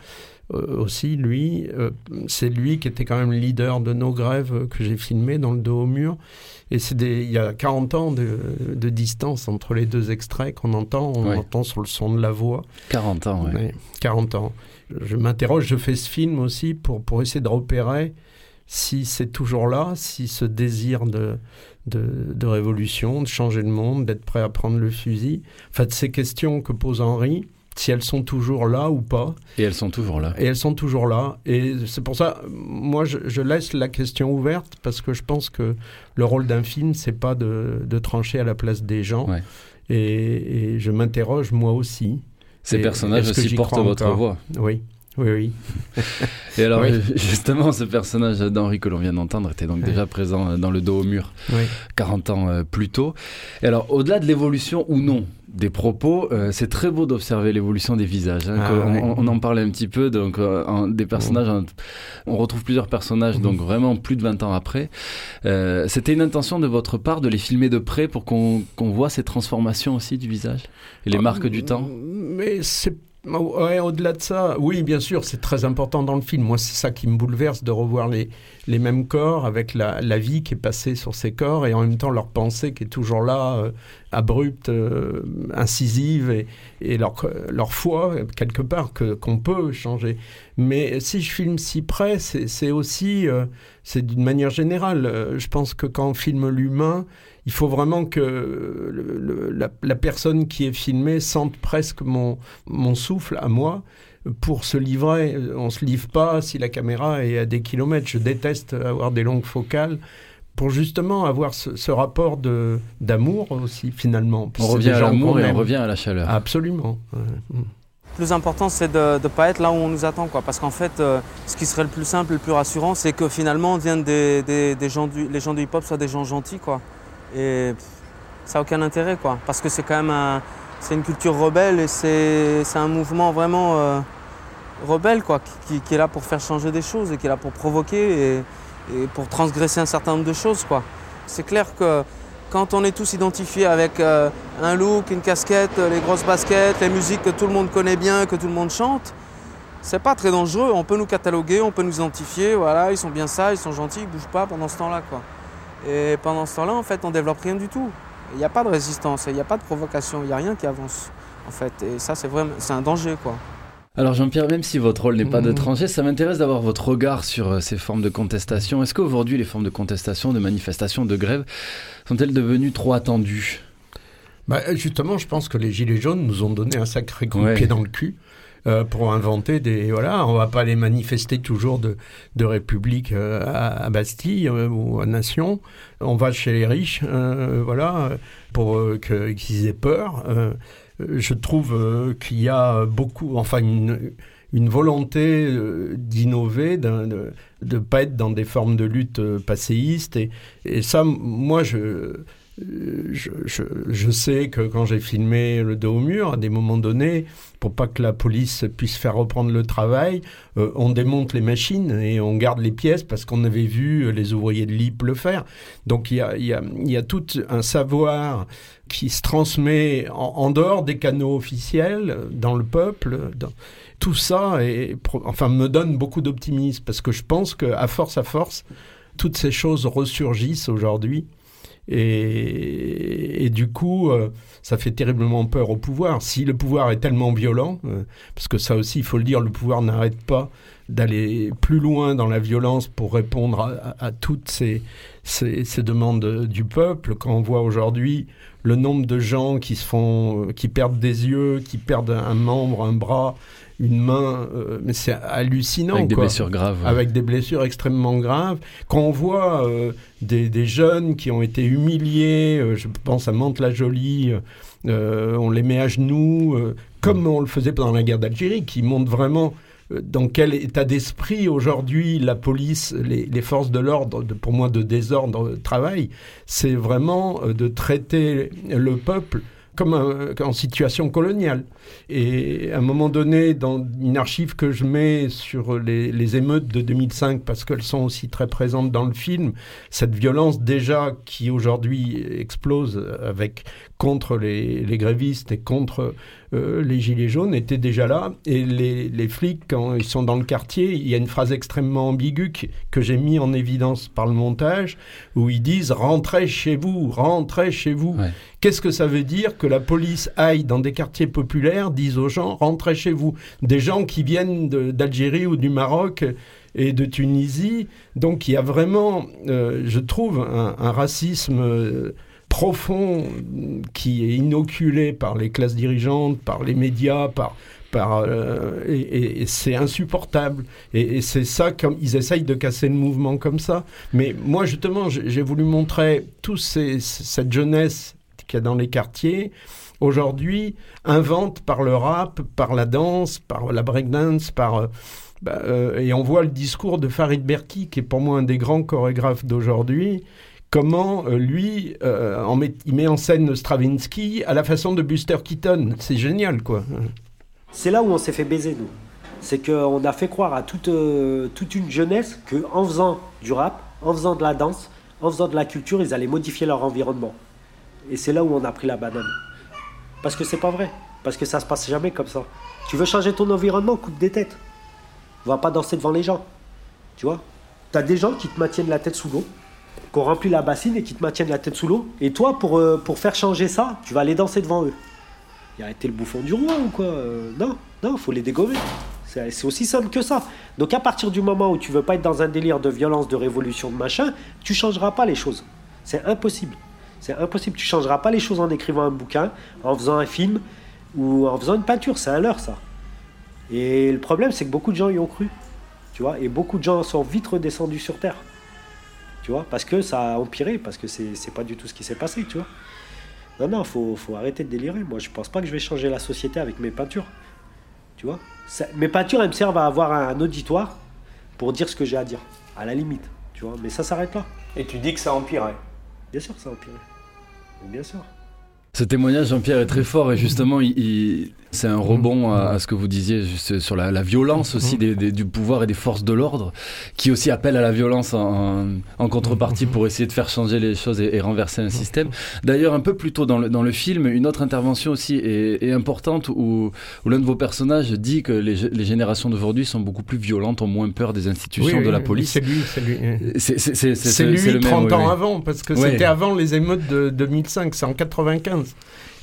Euh, aussi, lui, euh, c'est lui qui était quand même leader de nos grèves que j'ai filmées dans le dos au mur. Et c'est il y a 40 ans de, de distance entre les deux extraits qu'on entend. On Ouais. entend sur le son de la voix. 40 ans. Ouais, 40 ans. Je m'interroge, je fais ce film aussi pour, pour essayer de repérer si c'est toujours là, si ce désir de, de, de révolution, de changer le monde, d'être prêt à prendre le fusil, enfin, de ces questions que pose Henri, si elles sont toujours là ou pas. Et elles sont toujours là. Et elles sont toujours là. Et c'est pour ça, moi, je, je laisse la question ouverte parce que je pense que le rôle d'un film, c'est pas de, de trancher à la place des gens. Ouais. Et, et je m'interroge moi aussi. Ces Et personnages aussi portent votre voix. Oui, oui, oui. Et alors, Oui. *laughs* justement, ce personnage d'Henri que l'on vient d'entendre était donc déjà présent euh, dans le dos au mur oui. 40 ans euh, plus tôt. Et alors, au-delà de l'évolution ou non des propos, euh, c'est très beau d'observer l'évolution des visages. hein, Ah, on, en parlait un petit peu, donc euh, en- des personnages, en- on retrouve plusieurs personnages, donc vraiment plus de 20 ans après. Euh, C'était une intention de votre part de les filmer de près pour qu'on qu'on voit ces transformations aussi du visage et les Ah, marques du temps? Mais c'est. Au-delà de ça, oui, bien sûr, c'est très important dans le film. Moi, c'est ça qui me bouleverse de revoir les, les mêmes corps avec la, vie qui est passée sur ces corps et en même temps leur pensée qui est toujours là, euh, abrupte, euh, incisive et, leur, leur foi, quelque part, que, qu'on peut changer. Mais si je filme si près, c'est, aussi, euh, c'est d'une manière générale. Je pense que quand on filme l'humain, il faut vraiment que la, la personne qui est filmée sente presque mon, mon souffle à moi pour se livrer. On se livre pas si la caméra est à des kilomètres. Je déteste avoir des longues focales pour justement avoir ce, ce rapport de, d'amour aussi finalement. On revient à l'amour et on revient à la chaleur. Absolument. ouais. Mm. Le plus important, c'est de ne pas être là où on nous attend. Quoi. Parce qu'en fait, euh, ce qui serait le plus simple le plus rassurant, c'est que finalement, on des, des- des gens du, les gens du hip-hop soient des gens gentils. Quoi. Et pff, ça n'a aucun intérêt. Quoi. Parce que c'est quand même un- c'est une culture rebelle et c'est c'est un mouvement vraiment euh, rebelle quoi, qui, est là pour faire changer des choses et qui est là pour provoquer et, pour transgresser un certain nombre de choses. quoi. C'est clair que quand on est tous identifiés avec euh, un look, une casquette, les grosses baskets, les musiques que tout le monde connaît bien, que tout le monde chante, c'est pas très dangereux. On peut nous cataloguer, on peut nous identifier. Voilà, ils sont bien ça, ils sont gentils, ils bougent pas pendant ce temps-là. Et pendant ce temps-là, en fait, on développe rien du tout. Il n'y a pas de résistance, il n'y a pas de provocation, il n'y a rien qui avance, en fait. Et ça, c'est vraiment, c'est un danger, quoi. Alors Jean-Pierre, même si votre rôle n'est pas de Mhm. trancher, ça m'intéresse d'avoir votre regard sur euh, ces formes de contestation. Est-ce qu'aujourd'hui les formes de contestation, de manifestation, de grève sont-elles devenues trop attendues? Bah, justement, je pense que les Gilets jaunes nous ont donné un sacré coup Ouais. de pied dans le cul. euh, pour inventer des voilà on va pas les manifester toujours de, de République euh, à, à Bastille euh, ou à Nation on va chez les riches voilà pour qu'ils aient peur je trouve euh, qu'il y a beaucoup enfin une volonté euh, d'innover, de ne pas être dans des formes de lutte euh, passéistes. Et, ça, moi, je, euh, je, je, sais que quand j'ai filmé le dos au mur, à des moments donnés, pour pas que la police puisse faire reprendre le travail, euh, on démonte les machines et on garde les pièces parce qu'on avait vu les ouvriers de l'IP le faire. Donc il y a, y, a, y a tout un savoir qui se transmet en, dehors des canaux officiels, dans le peuple. Tout ça est, enfin, me donne beaucoup d'optimisme parce que je pense qu'à force à force, toutes ces choses ressurgissent aujourd'hui. Et, du coup, euh, ça fait terriblement peur au pouvoir. Si le pouvoir est tellement violent, euh, parce que ça aussi, il faut le dire, le pouvoir n'arrête pas d'aller plus loin dans la violence pour répondre à, toutes ces, ces demandes du peuple. Quand on voit aujourd'hui le nombre de gens qui se font, euh, qui perdent des yeux, qui perdent un membre, un bras, une main, euh, mais c'est hallucinant. Avec des quoi. blessures graves. ouais. Avec des blessures extrêmement graves. Quand on voit euh, des, des jeunes qui ont été humiliés, euh, je pense à Mantes-la-Jolie, on les met à genoux, comme on le faisait pendant la guerre d'Algérie, qui montre vraiment dans quel état d'esprit aujourd'hui la police, les, forces de l'ordre, pour moi de désordre, travaillent. C'est vraiment euh, de traiter le peuple comme en situation coloniale. Et à un moment donné, dans une archive que je mets sur les, émeutes de 2005, parce qu'elles sont aussi très présentes dans le film, cette violence déjà qui aujourd'hui explose avec contre les grévistes et contre euh, les gilets jaunes était déjà là. Et les, les flics, quand ils sont dans le quartier, il y a une phrase extrêmement ambiguë que, que j'ai mis en évidence par le montage, où ils disent rentrez chez vous, rentrez chez vous. Ouais. Qu'est-ce que ça veut dire que la police aille dans des quartiers populaires, dise aux gens rentrez chez vous Des gens qui viennent d'Algérie ou du Maroc et de Tunisie. Donc il y a vraiment, euh, je trouve, un, un racisme euh, profond qui est inoculé par les classes dirigeantes, par les médias, par par, euh, et, c'est insupportable. Et, c'est ça, comme ils essayent de casser le mouvement comme ça. Mais moi, justement, j'ai j'ai voulu montrer toute cette jeunesse qu'il y a dans les quartiers, aujourd'hui, invente par le rap, par la danse, par la breakdance, par... euh, bah, euh, et on voit le discours de Farid Berki, qui est pour moi un des grands chorégraphes d'aujourd'hui, comment euh, lui, euh, met- il met en scène Stravinsky à la façon de Buster Keaton. C'est génial, quoi. C'est là où on s'est fait baiser, nous. C'est qu'on a fait croire à toute, euh, toute une jeunesse qu'en faisant du rap, en faisant de la danse, en faisant de la culture, ils allaient modifier leur environnement. Et c'est là où on a pris la banane. Parce que c'est pas vrai. Parce que ça se passe jamais comme ça. Tu veux changer ton environnement, coupe des têtes. Va pas danser devant les gens. Tu vois? T'as des gens qui te maintiennent la tête sous l'eau, qui ont rempli la bassine et qui te maintiennent la tête sous l'eau. Et toi, pour, euh, pour faire changer ça, tu vas aller danser devant eux. Il a été le bouffon du roi ou quoi Euh, Non, non, faut les dégommer. C'est aussi simple que ça. Donc à partir du moment où tu veux pas être dans un délire de violence, de révolution, de machin, tu changeras pas les choses. C'est impossible. C'est impossible. Tu changeras pas les choses en écrivant un bouquin, en faisant un film ou en faisant une peinture. C'est un leurre ça. Et le problème, c'est que beaucoup de gens y ont cru. Tu vois, et beaucoup de gens sont vite redescendus sur terre. Tu vois, parce que ça a empiré, parce que c'est pas du tout ce qui s'est passé, tu vois. Non, non, faut, faut arrêter de délirer. Moi, je pense pas que je vais changer la société avec mes peintures. Tu vois Ça- Mes peintures, elles me servent à avoir un auditoire pour dire ce que j'ai à dire, à la limite. Tu vois Mais ça s'arrête là. Et tu dis que ça empirait. Bien sûr que ça a empiré. Mais Bien sûr. Ce témoignage, Jean-Pierre, est très fort et justement, il, il- c'est un rebond à, à ce que vous disiez juste sur la, la violence aussi des- des- du pouvoir et des forces de l'ordre, qui aussi appellent à la violence en, en contrepartie pour essayer de faire changer les choses et, et renverser un système. D'ailleurs, un peu plus tôt dans le, dans le film, une autre intervention aussi est, est importante où, où l'un de vos personnages dit que les, gé- les générations d'aujourd'hui sont beaucoup plus violentes, ont moins peur des institutions Oui, de la police. C'est lui, c'est lui. C'est- le lui même, 30 oui, ans oui. avant, parce que c'était avant les émeutes de 2005, c'est en 95.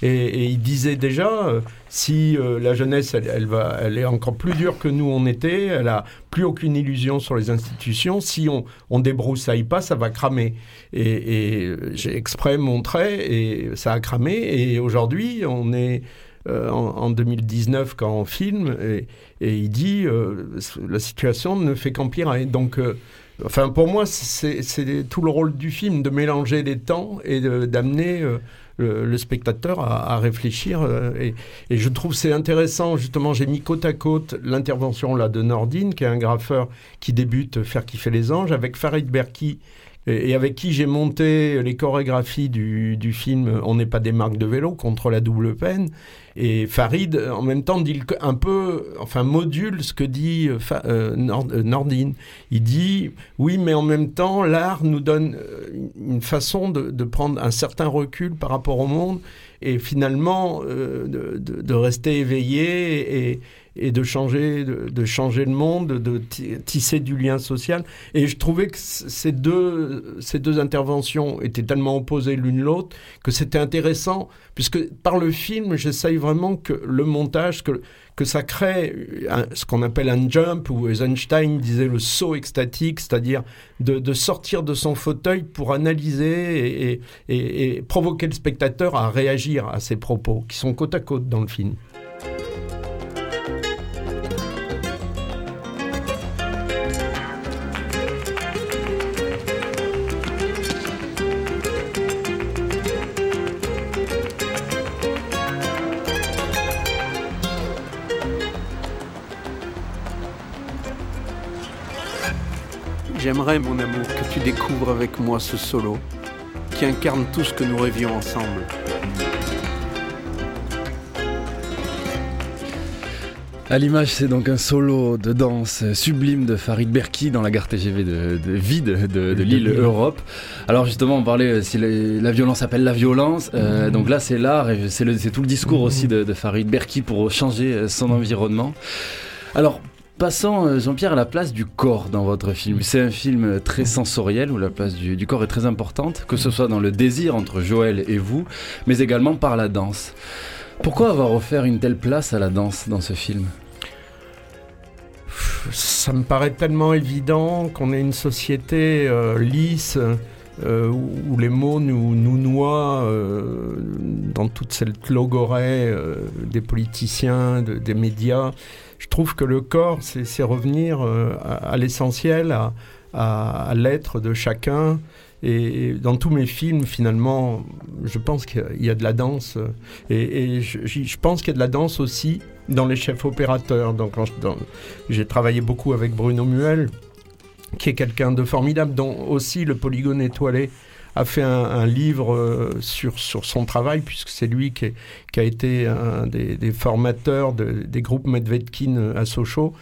Et, il disait déjà, euh, si euh, la jeunesse, elle, va, elle est encore plus dure que nous on était, elle a plus aucune illusion sur les institutions, si on, on débroussaille pas, ça va cramer. Et, et j'ai exprès montré, et ça a cramé, et aujourd'hui, on est... euh, en, en 2019 quand on filme et, il dit euh, la situation ne fait qu'empirer. Donc euh, Enfin, pour moi, c'est tout le rôle du film de mélanger les temps et d'amener euh, le, spectateur à, à réfléchir. euh, et, et je trouve c'est intéressant, justement, j'ai mis côte à côte l'intervention là de Nordine, qui est un graffeur qui débute Faire kiffer les anges, avec Farid Berki, et, avec qui j'ai monté les chorégraphies du, du film On n'est pas des marques de vélo contre la double peine. Et Farid, en même temps, dit un peu, enfin, module ce que dit euh, euh, Nordine. Il dit, oui, mais en même temps, l'art nous donne une façon de, de, prendre un certain recul par rapport au monde et finalement de, de, de, rester éveillé et de changer, de, changer le monde, de tisser du lien social. Et je trouvais que ces deux, ces deux interventions étaient tellement opposées l'une l'autre que c'était intéressant, puisque par le film, j'essaye vraiment que le montage, que, que ça crée ce qu'on appelle un jump, ou Eisenstein disait le saut extatique, c'est-à-dire de, sortir de son fauteuil pour analyser et, et, et provoquer le spectateur à réagir à ses propos, qui sont côte à côte dans le film. J'aimerais, mon amour, que tu découvres avec moi ce solo qui incarne tout ce que nous rêvions ensemble. À l'image, c'est donc un solo de danse sublime de Farid Berki dans la gare TGV de, vide de, l'île Europe. Alors justement, on parlait euh, si la violence appelle la violence. Euh, donc là, c'est l'art et c'est tout le discours aussi de, de Farid Berki pour changer euh, son environnement. Alors, Passons, euh, Jean-Pierre, à la place du corps dans votre film. C'est un film très sensoriel où la place du, corps est très importante, que ce soit dans le désir entre Joël et vous, mais également par la danse. Pourquoi avoir offert une telle place à la danse dans ce film? Ça me paraît tellement évident qu'on est une société euh, lisse. Euh, où les mots nous, nous noient dans toute cette logorée des politiciens, des médias je trouve que le corps, c'est revenir euh, à, l'essentiel, à, l'être de chacun. Et dans tous mes films, finalement, je pense qu'il y a de la danse. Et, je, pense qu'il y a de la danse aussi dans les chefs opérateurs. Donc, j'ai travaillé beaucoup avec Bruno Muel, qui est quelqu'un de formidable, dont aussi le polygone étoilé a fait un, livre euh, sur, sur son travail, puisque c'est lui qui, qui, a été un des, formateurs des groupes Medvedkin à Sochaux.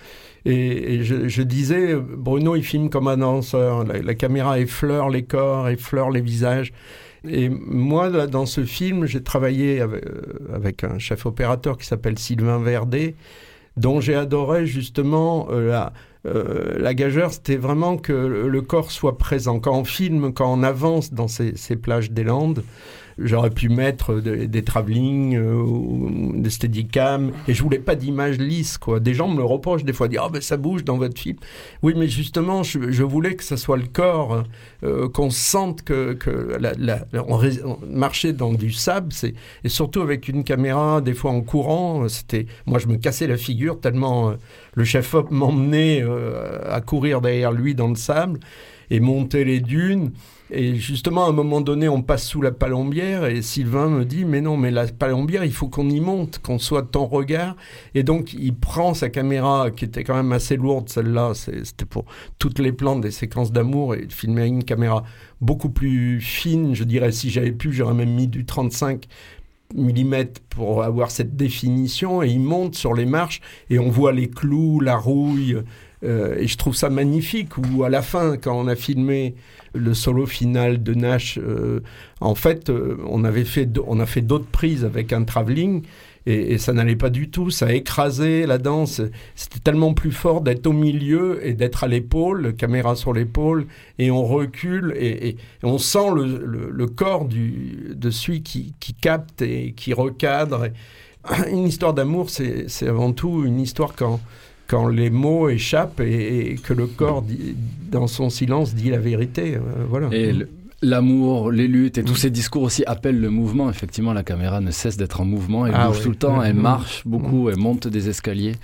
Et, je, disais, Bruno, il filme comme un danseur. La, caméra effleure les corps, effleure les visages. Et moi, là, dans ce film, j'ai travaillé avec, euh, avec, un chef opérateur qui s'appelle Sylvain Verdet, dont j'ai adoré justement euh, la euh, la gageure, c'était vraiment que le corps soit présent. Quand on filme, quand on avance dans ces, plages des Landes, j'aurais pu mettre des travelling euh, des steadicam et je voulais pas d'image lisse quoi. Des gens me le reprochent des fois dire ah ben ça bouge dans votre film oui mais justement je, voulais que ça soit le corps euh, qu'on sente que, que on, marchait dans du sable et surtout avec une caméra des fois en courant c'était moi je me cassais la figure tellement le chef-op m'emmenait euh, à courir derrière lui dans le sable et monter les dunes. Et justement, à un moment donné, on passe sous la palombière et Sylvain me dit, mais non, mais la palombière, il faut qu'on y monte, qu'on soit ton regard. Et donc, il prend sa caméra, qui était quand même assez lourde, celle-là, c'était pour toutes les plantes des séquences d'amour, et filmer une caméra beaucoup plus fine, je dirais, si j'avais pu, j'aurais même mis du 35 mm pour avoir cette définition et il monte sur les marches et on voit les clous, la rouille euh, et je trouve ça magnifique ou à la fin quand on a filmé le solo final de Nash euh, en fait euh, on avait fait on a fait d'autres prises avec un travelling et, ça n'allait pas du tout, ça a écrasé la danse. C'était tellement plus fort d'être au milieu et d'être à l'épaule, caméra sur l'épaule, et on recule et, on sent le, corps de celui qui, capte et qui recadre. *clears throat* Une histoire d'amour, c'est avant tout une histoire quand, quand les mots échappent et, que le corps, dans son silence, dit la vérité. Euh, voilà l'amour, les luttes et tous ces discours aussi appellent le mouvement. Effectivement, la caméra ne cesse d'être en mouvement. Elle ah bouge tout le temps, elle marche beaucoup, elle monte des escaliers.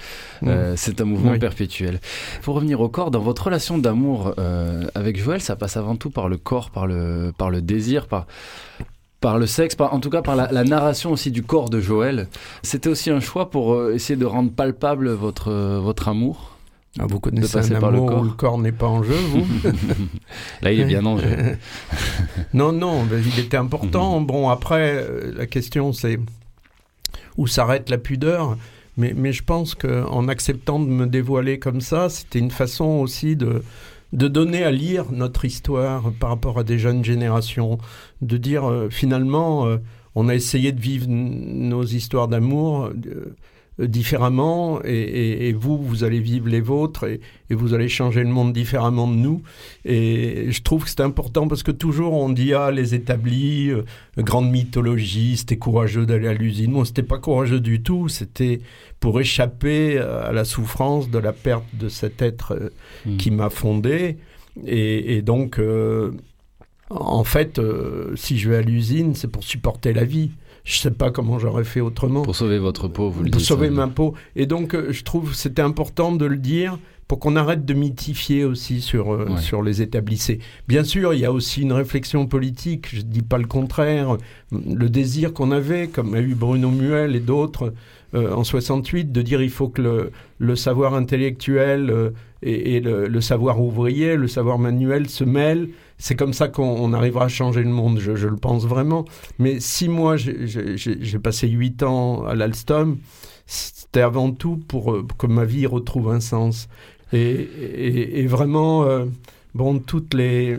Euh, c'est un mouvement perpétuel. Pour revenir au corps, dans votre relation d'amour euh, avec Joël, ça passe avant tout par le corps, par le, par le désir, par par le sexe, en tout cas par la, narration aussi du corps de Joël. C'était aussi un choix pour euh, essayer de rendre palpable votre, votre amour ah, vous connaissez un par le corps. le corps n'est pas en jeu, vous *laughs* Là, il est bien en jeu. *laughs* non, non, il était important. bon, après, euh, la question, c'est où s'arrête la pudeur. Mais, mais je pense qu'en acceptant de me dévoiler comme ça, c'était une façon aussi de, de donner à lire notre histoire par rapport à des jeunes générations, de dire euh, finalement, euh, on a essayé de vivre nos histoires d'amour euh, différemment et, vous, vous allez vivre les vôtres et, vous allez changer le monde différemment de nous. Et je trouve que c'est important parce que toujours on dit, ah, les établis, euh, grande mythologie, c'était courageux d'aller à l'usine. Moi, c'était pas courageux du tout, c'était pour échapper à la souffrance de la perte de cet être euh, mmh. qui m'a fondé. Et, donc, euh, en fait, si je vais à l'usine, c'est pour supporter la vie je sais pas comment j'aurais fait autrement. Pour sauver votre peau, vous le dites. Pour sauver ma peau. Et donc, euh, je trouve c'était important de le dire pour qu'on arrête de mythifier aussi sur, euh, sur les établissés. Bien sûr, il y a aussi une réflexion politique, je ne dis pas le contraire, le désir qu'on avait, comme a eu Bruno Muel et d'autres euh, en 68, de dire il faut que le, le savoir intellectuel et, le, savoir ouvrier, le savoir manuel se mêlent c'est comme ça qu'on arrivera à changer le monde, je, le pense vraiment. Mais si moi, j'ai passé huit ans à l'Alstom, c'était avant tout pour euh, que ma vie retrouve un sens. Et, vraiment, euh, bon, toutes les.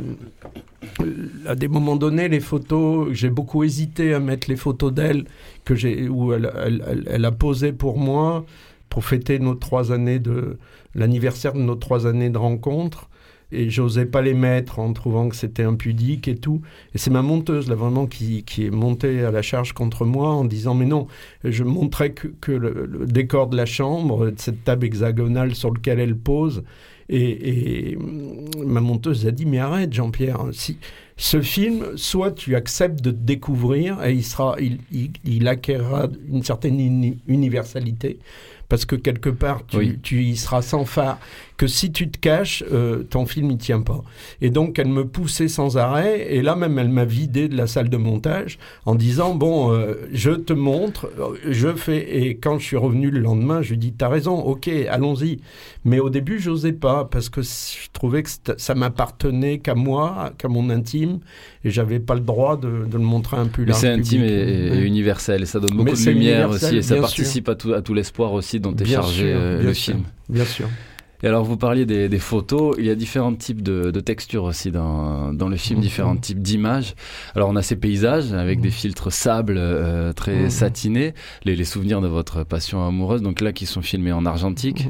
À des moments donnés, les photos, j'ai beaucoup hésité à mettre les photos d'elle que j'ai, où elle, elle, a posé pour moi pour fêter nos trois années de l'anniversaire de nos trois années de rencontre et j'osais pas les mettre en trouvant que c'était impudique et tout. Et c'est ma monteuse, là, vraiment, qui, qui, est montée à la charge contre moi en disant Mais non, je montrais que, que le, décor de la chambre, de cette table hexagonale sur laquelle elle pose. Et, ma monteuse a dit Mais arrête, Jean-Pierre, ce film, soit tu acceptes de découvrir et il, sera, il, il, il acquérera une certaine universalité, parce que quelque part, tu, tu y seras sans phare que si tu te caches, euh, ton film, il tient pas. Et donc, elle me poussait sans arrêt, et là même, elle m'a vidé de la salle de montage en disant, bon, euh, je te montre, je fais, et quand je suis revenu le lendemain, je lui dis, t'as raison, ok, allons-y. Mais au début, j'osais pas, parce que je trouvais que ça m'appartenait qu'à moi, qu'à mon intime, et j'avais pas le droit de, le montrer un plus large. C'est intime et, universel, et ça donne beaucoup de lumière aussi, et ça participe à tout, à tout l'espoir aussi dont est chargé euh, le film. Bien sûr. Et alors, vous parliez des, photos. Il y a différents types de, textures aussi dans, dans le film, mhm. différents types d'images. Alors, on a ces paysages avec mhm. des filtres sable euh, très mhm. satinés, les, les, souvenirs de votre passion amoureuse, donc là, qui sont filmés en argentique.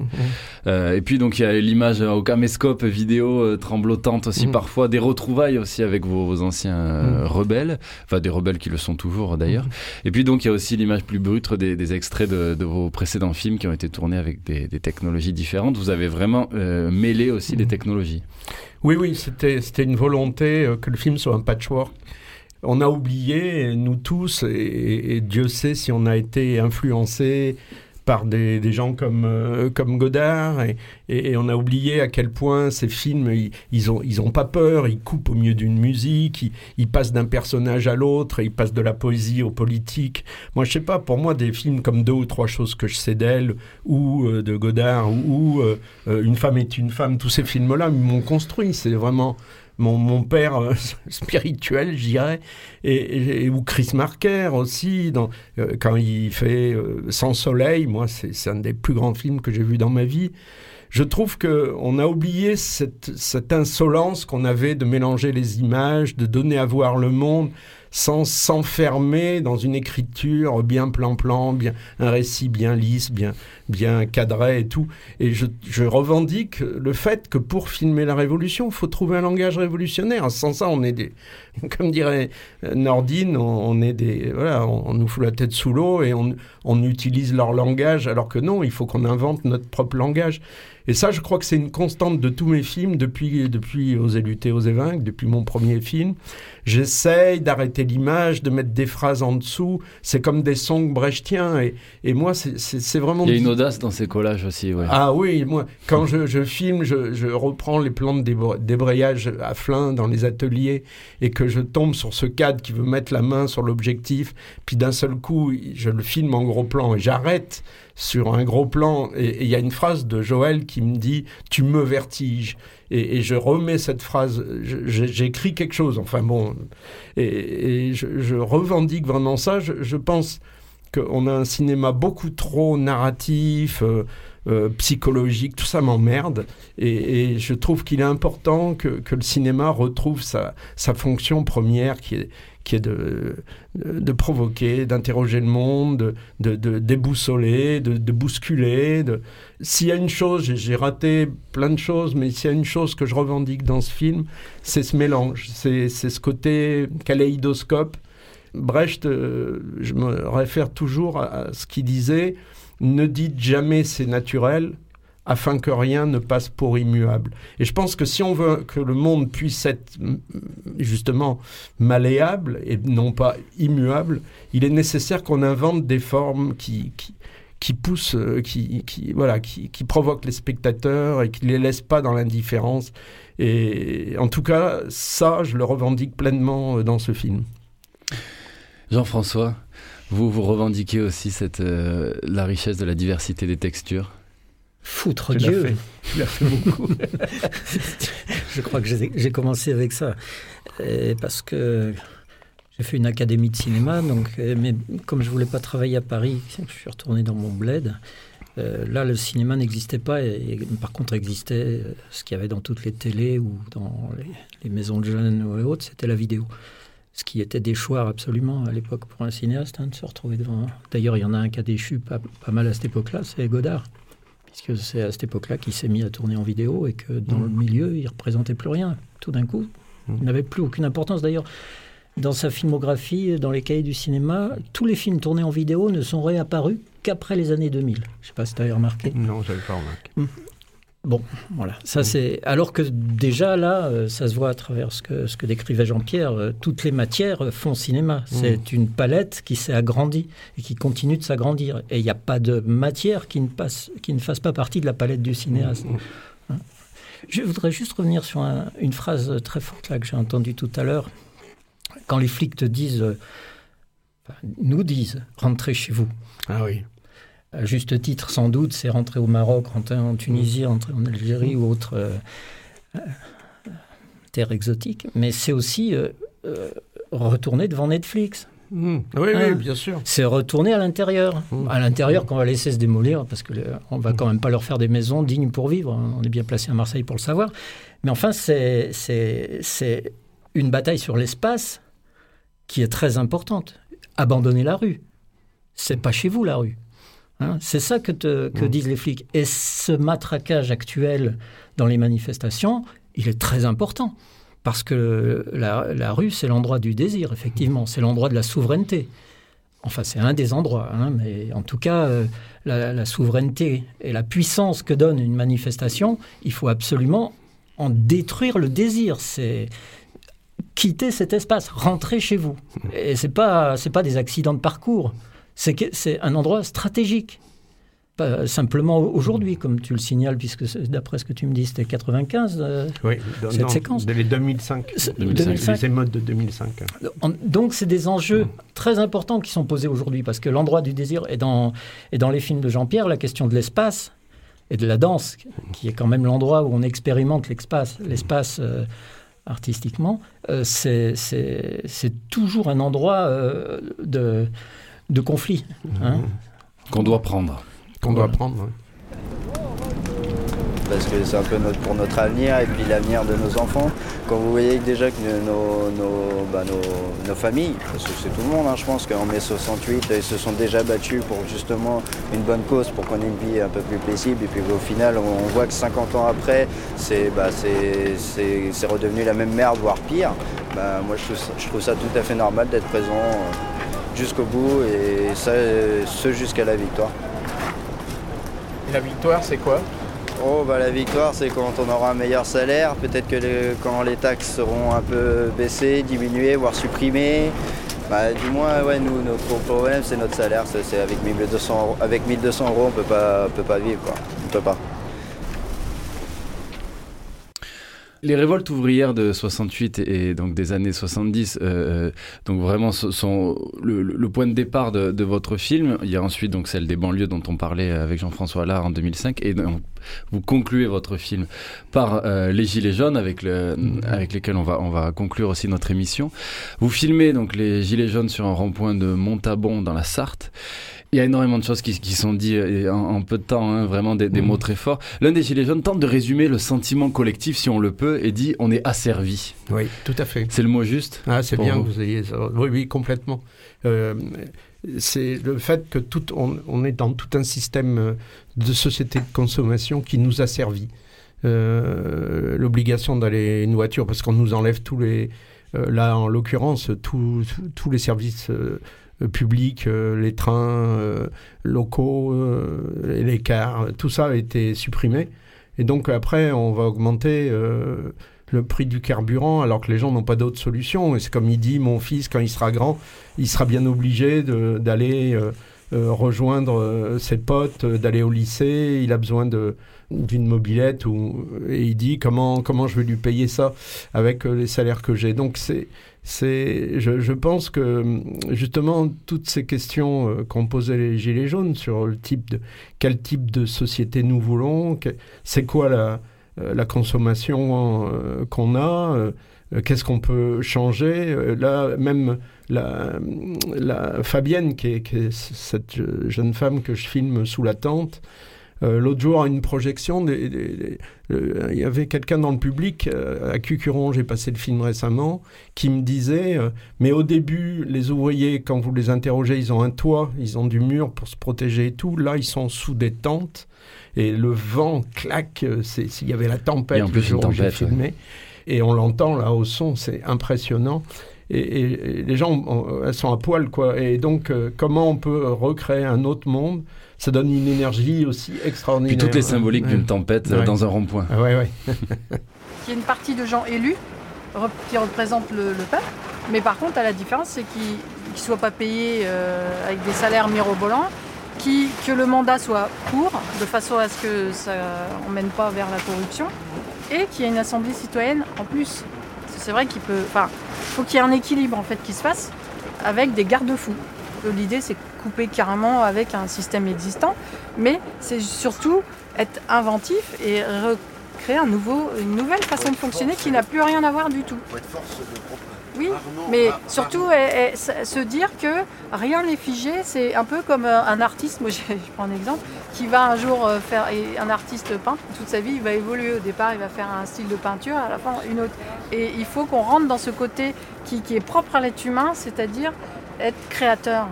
Euh, et puis, donc, il y a l'image au caméscope vidéo euh, tremblotante aussi, parfois des retrouvailles aussi avec vos, anciens rebelles, enfin, des rebelles qui le sont toujours d'ailleurs. Et puis, donc, il y a aussi l'image plus brute des, des extraits de, de, vos précédents films qui ont été tournés avec des, des technologies différentes. Vous avez vraiment euh, mêler aussi des mhm. technologies. Oui, oui, c'était une volonté euh, que le film soit un patchwork. On a oublié, nous tous, et Dieu sait si on a été influencé par des, gens comme, euh, comme Godard, et, on a oublié à quel point ces films, ils, n'ont ont, ils ont pas peur, ils coupent au milieu d'une musique, ils, passent d'un personnage à l'autre, ils passent de la poésie au politique. Moi, je sais pas, pour moi, des films comme Deux ou trois choses que je sais d'elle, ou euh, de Godard, ou, euh, Une femme est une femme, tous ces films-là m'ont construit. C'est vraiment mon, père euh, *laughs* spirituel, je dirais, et, ou Chris Marker aussi, euh, quand il fait euh, Sans soleil, moi c'est un des plus grands films que j'ai vu dans ma vie. Je trouve qu'on a oublié cette insolence qu'on avait de mélanger les images, de donner à voir le monde sans s'enfermer dans une écriture bien plan-plan, bien un récit bien lisse, bien bien cadré et tout. Et je, revendique le fait que pour filmer la révolution, il faut trouver un langage révolutionnaire. Sans ça, on est des, *laughs* comme dirait Nordine, on, est des, voilà, on, nous fout la tête sous l'eau et on, on utilise leur langage, alors que non, il faut qu'on invente notre propre langage. Et ça, je crois que c'est une constante de tous mes films depuis, depuis Oser lutter, oser vaincre, depuis mon premier film. J'essaye d'arrêter l'image, de mettre des phrases en dessous. C'est comme des songs brechtiens. Et, et moi, c'est vraiment... Il y a une audace dans ces collages aussi, ouais. Ah oui, moi, quand je, je filme, je, je, reprends les plans de débrayage à flin dans les ateliers et que je tombe sur ce cadre qui veut mettre la main sur l'objectif, puis d'un seul coup, je le filme en gros plan et j'arrête sur un gros plan. Et il y a une phrase de Joël qui me dit Tu me vertiges. Et, je remets cette phrase, j'écris quelque chose, enfin bon, et, je, revendique vraiment ça. Je, pense qu'on a un cinéma beaucoup trop narratif, euh, euh, psychologique, tout ça m'emmerde. Et, et, je trouve qu'il est important que, que, le cinéma retrouve sa, sa fonction première qui est, qui est de, de, provoquer, d'interroger le monde, de, de déboussoler, de, bousculer. S'il y a une chose, j'ai raté plein de choses, mais s'il y a une chose que je revendique dans ce film, c'est ce mélange, c'est ce côté kaléidoscope. Brecht, euh, je me réfère toujours à ce qu'il disait, ne dites jamais c'est naturel, afin que rien ne passe pour immuable. Et je pense que si on veut que le monde puisse être justement malléable et non pas immuable, il est nécessaire qu'on invente des formes qui, qui, qui poussent, euh, qui, qui, voilà, qui, qui provoquent les spectateurs et qui ne les laissent pas dans l'indifférence. Et en tout cas, ça, je le revendique pleinement euh, dans ce film. Jean-François, vous, vous revendiquez aussi cette, euh, la richesse de la diversité des textures Foutre Dieu. Tu l'as fait beaucoup. *laughs* je crois que j'ai commencé avec ça. parce que j'ai fait une académie de cinéma, donc, mais comme je voulais pas travailler à Paris, je suis retourné dans mon bled. Euh, là, le cinéma n'existait pas, et, par contre existait euh, ce qu'il y avait dans toutes les télés ou dans les, maisons de jeunes ou autres, c'était la vidéo. Ce qui était déchoir absolument à l'époque pour un cinéaste hein, de se retrouver devant. D'ailleurs, il y en a un qui a déchu pas, pas mal à cette époque-là, c'est Godard puisque c'est à cette époque-là qu'il s'est mis à tourner en vidéo et que dans le mmh. milieu, il représentait plus rien. Tout d'un coup, mmh. il n'avait plus aucune importance. D'ailleurs, dans sa filmographie, dans les cahiers du cinéma, tous les films tournés en vidéo ne sont réapparus qu'après les années 2000. Je ne sais pas si tu avais remarqué. Non, je n'avais pas remarqué. Bon, voilà. Ça, c'est alors que déjà là, euh, ça se voit à travers ce que ce que décrivait Jean-Pierre. Euh, toutes les matières euh, font cinéma. Mmh. C'est une palette qui s'est agrandie et qui continue de s'agrandir. Et il n'y a pas de matière qui ne passe, qui ne fasse pas partie de la palette du cinéaste. Mmh. Hein. Je voudrais juste revenir sur une phrase très forte là que j'ai entendue tout à l'heure. Quand les flics te disent, nous disent, rentrez chez vous. Ah oui à juste titre sans doute, c'est rentrer au Maroc, rentrer en Tunisie, rentrer en Algérie ou autre euh, euh, terre exotique, mais c'est aussi euh, retourner devant Netflix. Mmh. Oui, oui, hein bien sûr. C'est retourner à l'intérieur. Mmh. À l'intérieur qu'on va laisser se démolir, parce qu'on ne va quand même pas leur faire des maisons dignes pour vivre. On est bien placé à Marseille pour le savoir. Mais enfin, c'est une bataille sur l'espace qui est très importante. Abandonner la rue. C'est pas chez vous la rue. Hein, c'est ça que, que mm. disent les flics. Et ce matraquage actuel dans les manifestations, il est très important. Parce que la, rue, c'est l'endroit du désir, effectivement. C'est l'endroit de la souveraineté. Enfin, c'est un des endroits. Hein, mais en tout cas, euh, la, souveraineté et la puissance que donne une manifestation, il faut absolument en détruire le désir. C'est quitter cet espace, rentrer chez vous. Et c'est pas c'est pas des accidents de parcours c'est un endroit stratégique. Pas simplement aujourd'hui, comme tu le signales, puisque d'après ce que tu me dis, c'était 95, euh, oui, cette séquence. les 2005, 2005. les de 2005. Donc, c'est des enjeux mm. très importants qui sont posés aujourd'hui, parce que l'endroit du désir est dans, est dans les films de Jean-Pierre, la question de l'espace et de la danse, qui est quand même l'endroit où on expérimente l'espace, l'espace euh, artistiquement, euh, c'est toujours un endroit de de conflit. Hein. Qu'on doit prendre. Qu'on doit prendre, Parce que c'est un peu notre, pour notre avenir et puis l'avenir de nos enfants. Quand vous voyez déjà que nos, nos, bah, nos, familles, parce que c'est tout le monde, hein, je pense qu'en mai 68, ils se sont déjà battus pour justement une bonne cause, pour qu'on ait une vie un peu plus paisible. Et puis au final, on, voit que 50 ans après, c'est bah, redevenu la même merde, voire pire. Bah, moi, je trouve, je trouve, ça tout à fait normal d'être présent. Euh, jusqu'au bout et ça, ce jusqu'à la victoire. Et la victoire, c'est quoi? Oh, bah, la victoire, c'est quand on aura un meilleur salaire, peut-être que quand les taxes seront un peu baissées, diminuées, voire supprimées. Bah, du moins, ouais, nous, notre problème, c'est notre salaire. C'est avec 1200 euros, avec 1200 euros, on peut pas, peut pas vivre. Quoi. On peut pas. Les révoltes ouvrières de 68 et, donc des années 70, euh, euh, donc vraiment sont le, point de départ de, votre film. Il y a ensuite donc celle des banlieues dont on parlait avec Jean-François Allard en 2005 et donc, vous concluez votre film par euh, les gilets jaunes avec le, avec lesquels on va on va conclure aussi notre émission. Vous filmez donc les gilets jaunes sur un rond-point de Montabon dans la Sarthe. Il y a énormément de choses qui, qui sont dites euh, en, peu de temps, hein, vraiment des, des mots très forts. L'un des Gilets jaunes tente de résumer le sentiment collectif, si on le peut, et dit on est asservi. Oui, tout à fait. C'est le mot juste Ah, c'est bien que vous ayez ça. Oui, oui, complètement. Euh, c'est le fait que tout, on, est dans tout un système euh, de société de consommation qui nous a servi. Euh, L'obligation d'aller une voiture parce qu'on nous enlève tous les, euh, là en l'occurrence, tous les services publics, euh, les trains euh, locaux, les cars, tout ça a été supprimé. Et donc après, on va augmenter le prix du carburant alors que les gens n'ont pas d'autre solution. Et c'est comme il dit, mon fils, quand il sera grand, il sera bien obligé d'aller rejoindre ses potes, d'aller au lycée. Il a besoin d'une mobilette ou, et il dit comment, comment je vais lui payer ça avec les salaires que j'ai. Donc c'est c'est, je, pense que justement toutes ces questions euh, qu'ont posées les gilets jaunes sur le type de quel type de société nous voulons, c'est quoi la, euh, la consommation euh, qu'on a, qu'est-ce qu'on peut changer. là, même la, Fabienne, qui est, cette jeune femme que je filme sous la tente, l'autre jour, à une projection, il y avait quelqu'un dans le public, euh, à Cucuron, j'ai passé le film récemment, qui me disait euh, Mais au début, les ouvriers, quand vous les interrogez, ils ont un toit, ils ont du mur pour se protéger et tout. Là, ils sont sous des tentes et le vent claque. S'il y avait la tempête, le jour où j'ai filmé. Et on l'entend là au son, c'est impressionnant. Et, les gens, elles sont à poil, quoi. Et donc, comment on peut recréer un autre monde ça donne une énergie aussi extraordinaire. Puis toutes les symboliques d'une tempête euh, dans un rond-point. Ah ouais, ouais. Il y a une partie de gens élus qui représentent le, peuple, mais par contre, à la différence, c'est qu'ils ne soient pas payés euh, avec des salaires mirobolants, qui, que le mandat soit court, de façon à ce que ça n'emmène pas vers la corruption, et qu'il y ait une assemblée citoyenne en plus. C'est vrai qu'il peut. Enfin, faut qu'il y ait un équilibre en fait qui se fasse avec des garde-fous. L'idée, c'est couper carrément avec un système existant, mais c'est surtout être inventif et créer un nouveau, une nouvelle façon de fonctionner qui n'a plus rien à voir du tout. Oui, mais surtout se dire que rien n'est figé, c'est un peu comme un artiste, moi *laughs* je, prends un exemple, qui va un jour euh, faire, un artiste peint, toute sa vie il va évoluer, au départ il va faire un style de peinture, à la fin une autre. Et il faut qu'on rentre dans ce côté qui est propre à l'être humain, c'est-à-dire être créateur.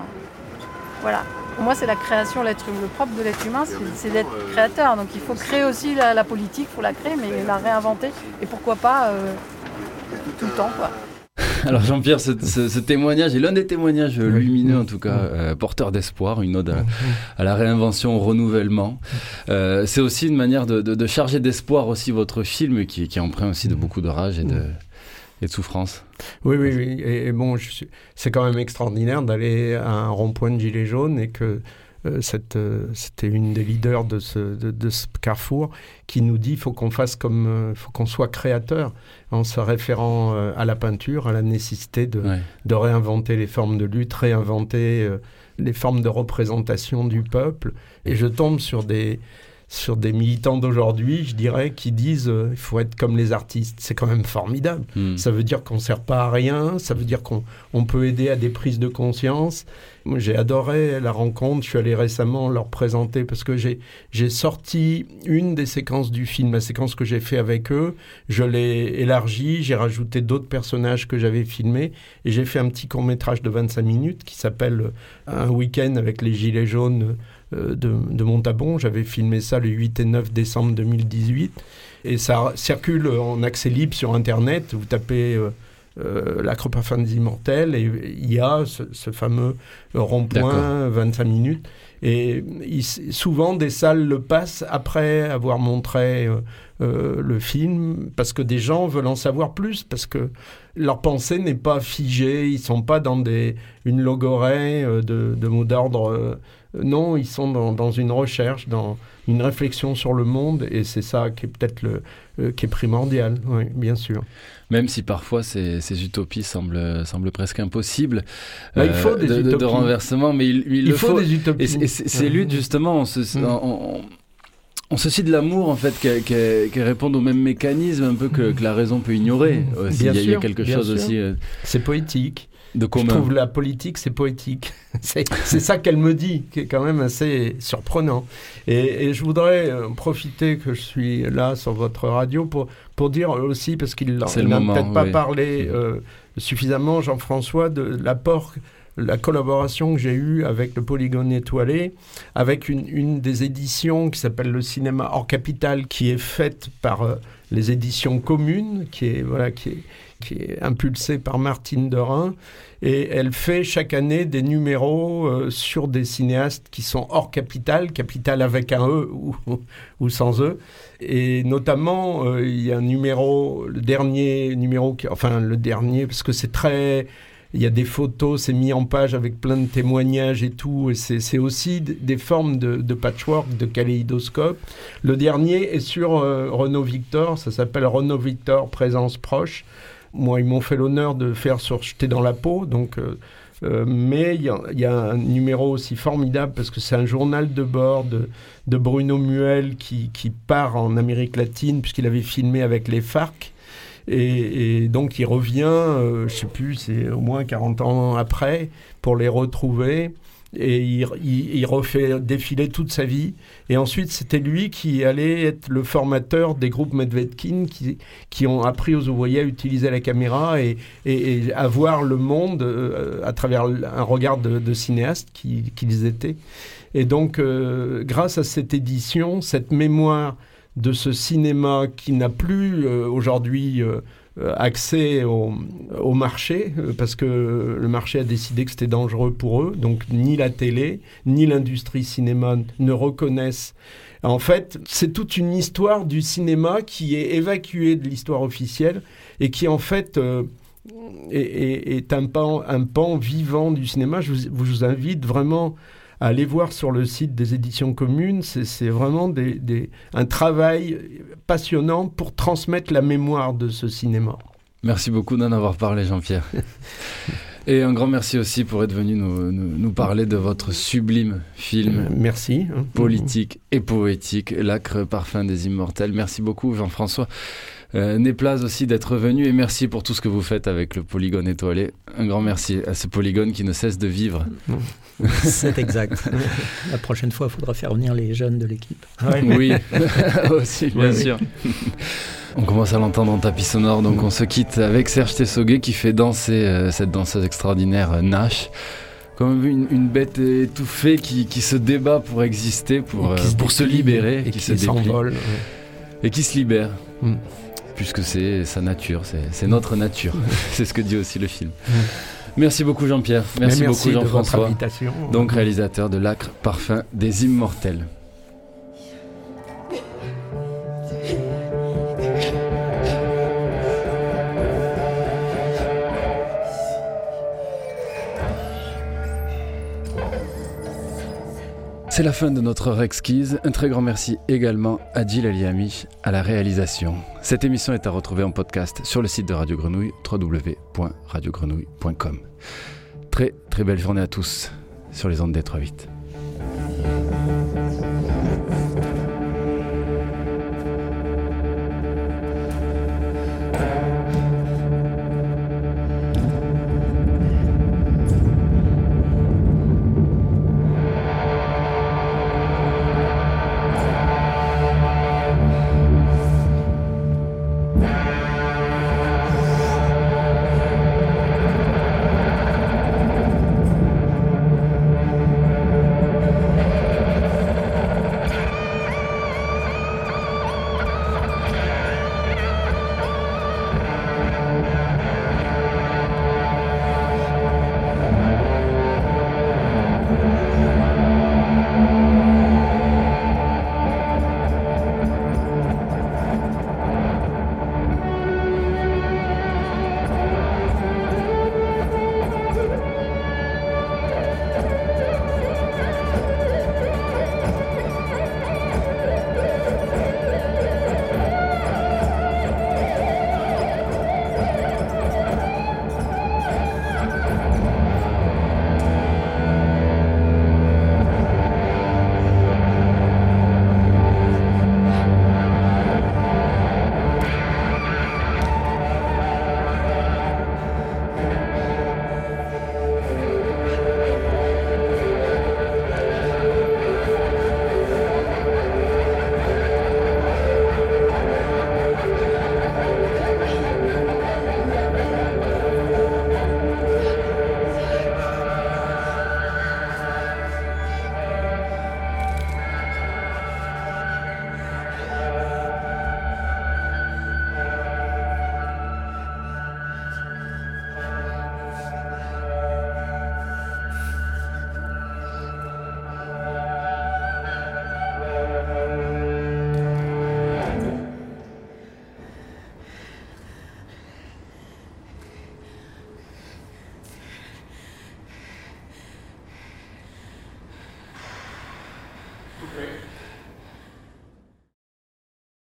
Voilà. Pour moi, c'est la création, l'être Le propre de l'être humain, c'est d'être créateur. Donc il faut créer aussi la, politique, il faut la créer, mais la réinventer. Et pourquoi pas euh, tout le temps, quoi. *laughs* Alors Jean-Pierre, ce, témoignage est l'un des témoignages lumineux en tout cas, euh, porteur d'espoir, une ode à, la réinvention, au renouvellement. Euh, c'est aussi une manière de, charger d'espoir aussi votre film qui, qui est empreint aussi de beaucoup de rage et de, et de souffrance. Oui, oui, oui. Et, bon, c'est quand même extraordinaire d'aller à un rond-point de Gilets jaunes et que euh, euh, c'était une des leaders de ce, de, ce carrefour qui nous dit faut qu'on fasse comme, euh, faut qu'on soit créateur en se référant à la peinture, à la nécessité de, de réinventer les formes de lutte, réinventer les formes de représentation du peuple. Et je tombe sur des sur des militants d'aujourd'hui, je dirais, qui disent euh, il faut être comme les artistes. C'est quand même formidable. Hmm. Ça veut dire qu'on ne sert pas à rien, ça veut dire qu'on on peut aider à des prises de conscience. J'ai adoré la rencontre. Je suis allé récemment leur présenter parce que j'ai, j'ai sorti une des séquences du film, la séquence que j'ai fait avec eux. Je l'ai élargie, j'ai rajouté d'autres personnages que j'avais filmés et j'ai fait un petit court-métrage de 25 minutes qui s'appelle Un week-end avec les Gilets jaunes euh, de, de Montabon. J'avais filmé ça le 8 et 9 décembre 2018. Et ça circule en accès libre sur Internet. Vous tapez euh, euh, des immortels et il y a ce, fameux rond-point 25 minutes. Et il- souvent, des salles le passent après avoir montré euh, euh, le film, parce que des gens veulent en savoir plus, parce que leur pensée n'est pas figée, ils sont pas dans des, une logorée euh, de, de mots d'ordre. Euh, non, ils sont dans, dans une recherche, dans une réflexion sur le monde, et c'est ça qui est peut-être le, euh, qui est primordial, oui, bien sûr. Même si parfois ces, ces utopies semblent, semblent presque impossibles Bah, il faut des de, de- de utopies. renversement, mais il, il Il le faut des utopies. Et c'est- et c'est c'est Ouais. lutte justement, on se, Mm. on, on- on se suit de l'amour en fait, qui, qui, qui répond au même mécanisme un peu que, que la raison peut ignorer. aussi. Bien il, y a, il y a sûr, quelque chose sûr. aussi euh, C'est poétique. De Je trouve la politique, c'est poétique. *laughs* C'est ça qu'elle me dit, qui est quand même assez surprenant. Et, et je voudrais euh, profiter que je suis là sur votre radio pour, pour dire aussi, parce qu'il n'a peut-être pas oui. parlé euh, suffisamment, Jean-François, de l'apport, la collaboration que j'ai eue avec le Polygone étoilé, avec une, des éditions qui s'appelle le cinéma hors capital, qui est faite par euh, les éditions communes, qui est, voilà, qui est, qui est impulsée par Martine Dorin. Et elle fait chaque année des numéros euh, sur des cinéastes qui sont hors capital, capital avec un E ou, *laughs* ou sans E. Et notamment, euh, il y a un numéro, le dernier numéro, qui- enfin le dernier, parce que c'est très... Il y a des photos, c'est mis en page avec plein de témoignages et tout. C'est aussi des formes de, patchwork, de kaléidoscope. Le dernier est sur euh, Renault Victor, ça s'appelle Renault Victor Présence Proche. Moi, ils m'ont fait l'honneur de faire sur Jeter dans la peau, donc... euh, euh, mais il y, a- un numéro aussi formidable parce que c'est un journal de bord de, Bruno Muel qui part en Amérique latine puisqu'il avait filmé avec les FARC. Et, donc il revient, euh, je sais plus, c'est au moins 40 ans après, pour les retrouver. Et il, refait défiler toute sa vie. Et ensuite, c'était lui qui allait être le formateur des groupes Medvedkin qui, qui ont appris aux ouvriers à utiliser la caméra et, et- à voir le monde euh, à travers un regard de, de cinéaste qui- qu'ils étaient. Et donc, euh, grâce à cette édition, cette mémoire de ce cinéma qui n'a plus euh, aujourd'hui euh, euh, accès au, marché, parce que le marché a décidé que c'était dangereux pour eux, donc ni la télé, ni l'industrie cinéma ne reconnaissent. En fait, c'est toute une histoire du cinéma qui est évacuée de l'histoire officielle et qui en fait est, un, pan, un pan vivant du cinéma. Je vous invite vraiment à aller voir sur le site des éditions communes. C'est vraiment des- des- un travail passionnant pour transmettre la mémoire de ce cinéma. Merci beaucoup d'en avoir parlé, Jean-Pierre. *laughs* Et un grand merci aussi pour être venu nous, nous- nous parler de votre sublime film. Euh, merci. hein. Politique et poétique, L'acre parfum des immortels. Merci beaucoup, Jean-François. Euh, Néplase aussi d'être venu et merci pour tout ce que vous faites avec le polygone étoilé. Un grand merci à ce polygone qui ne cesse de vivre. *laughs* C'est exact. *laughs* La prochaine fois, il faudra faire venir les jeunes de l'équipe. Oui, *laughs* aussi, bien Oui, oui. sûr. On commence à l'entendre en tapis sonore, donc on se quitte avec Serge Tessoguet qui fait danser euh, cette danseuse extraordinaire euh, Nash. Comme une, une bête étouffée qui, qui se débat pour exister, pour, euh, se pour se déplie, libérer, et qui, qui se s'envole, ouais. Et qui se libère. Mm. Puisque c'est sa nature, c'est notre nature. *laughs* *laughs* c'est ce que dit aussi le film. Merci beaucoup Jean-Pierre. Merci, merci beaucoup Jean-François. Donc réalisateur de L'acre parfum des immortels. C'est la fin de notre heure exquise. Un très grand merci également à Gilles Aliami à la réalisation. Cette émission est à retrouver en podcast sur le site de Radio Grenouille, www.radiogrenouille.com. Très très belle journée à tous sur les ondes des 3.8.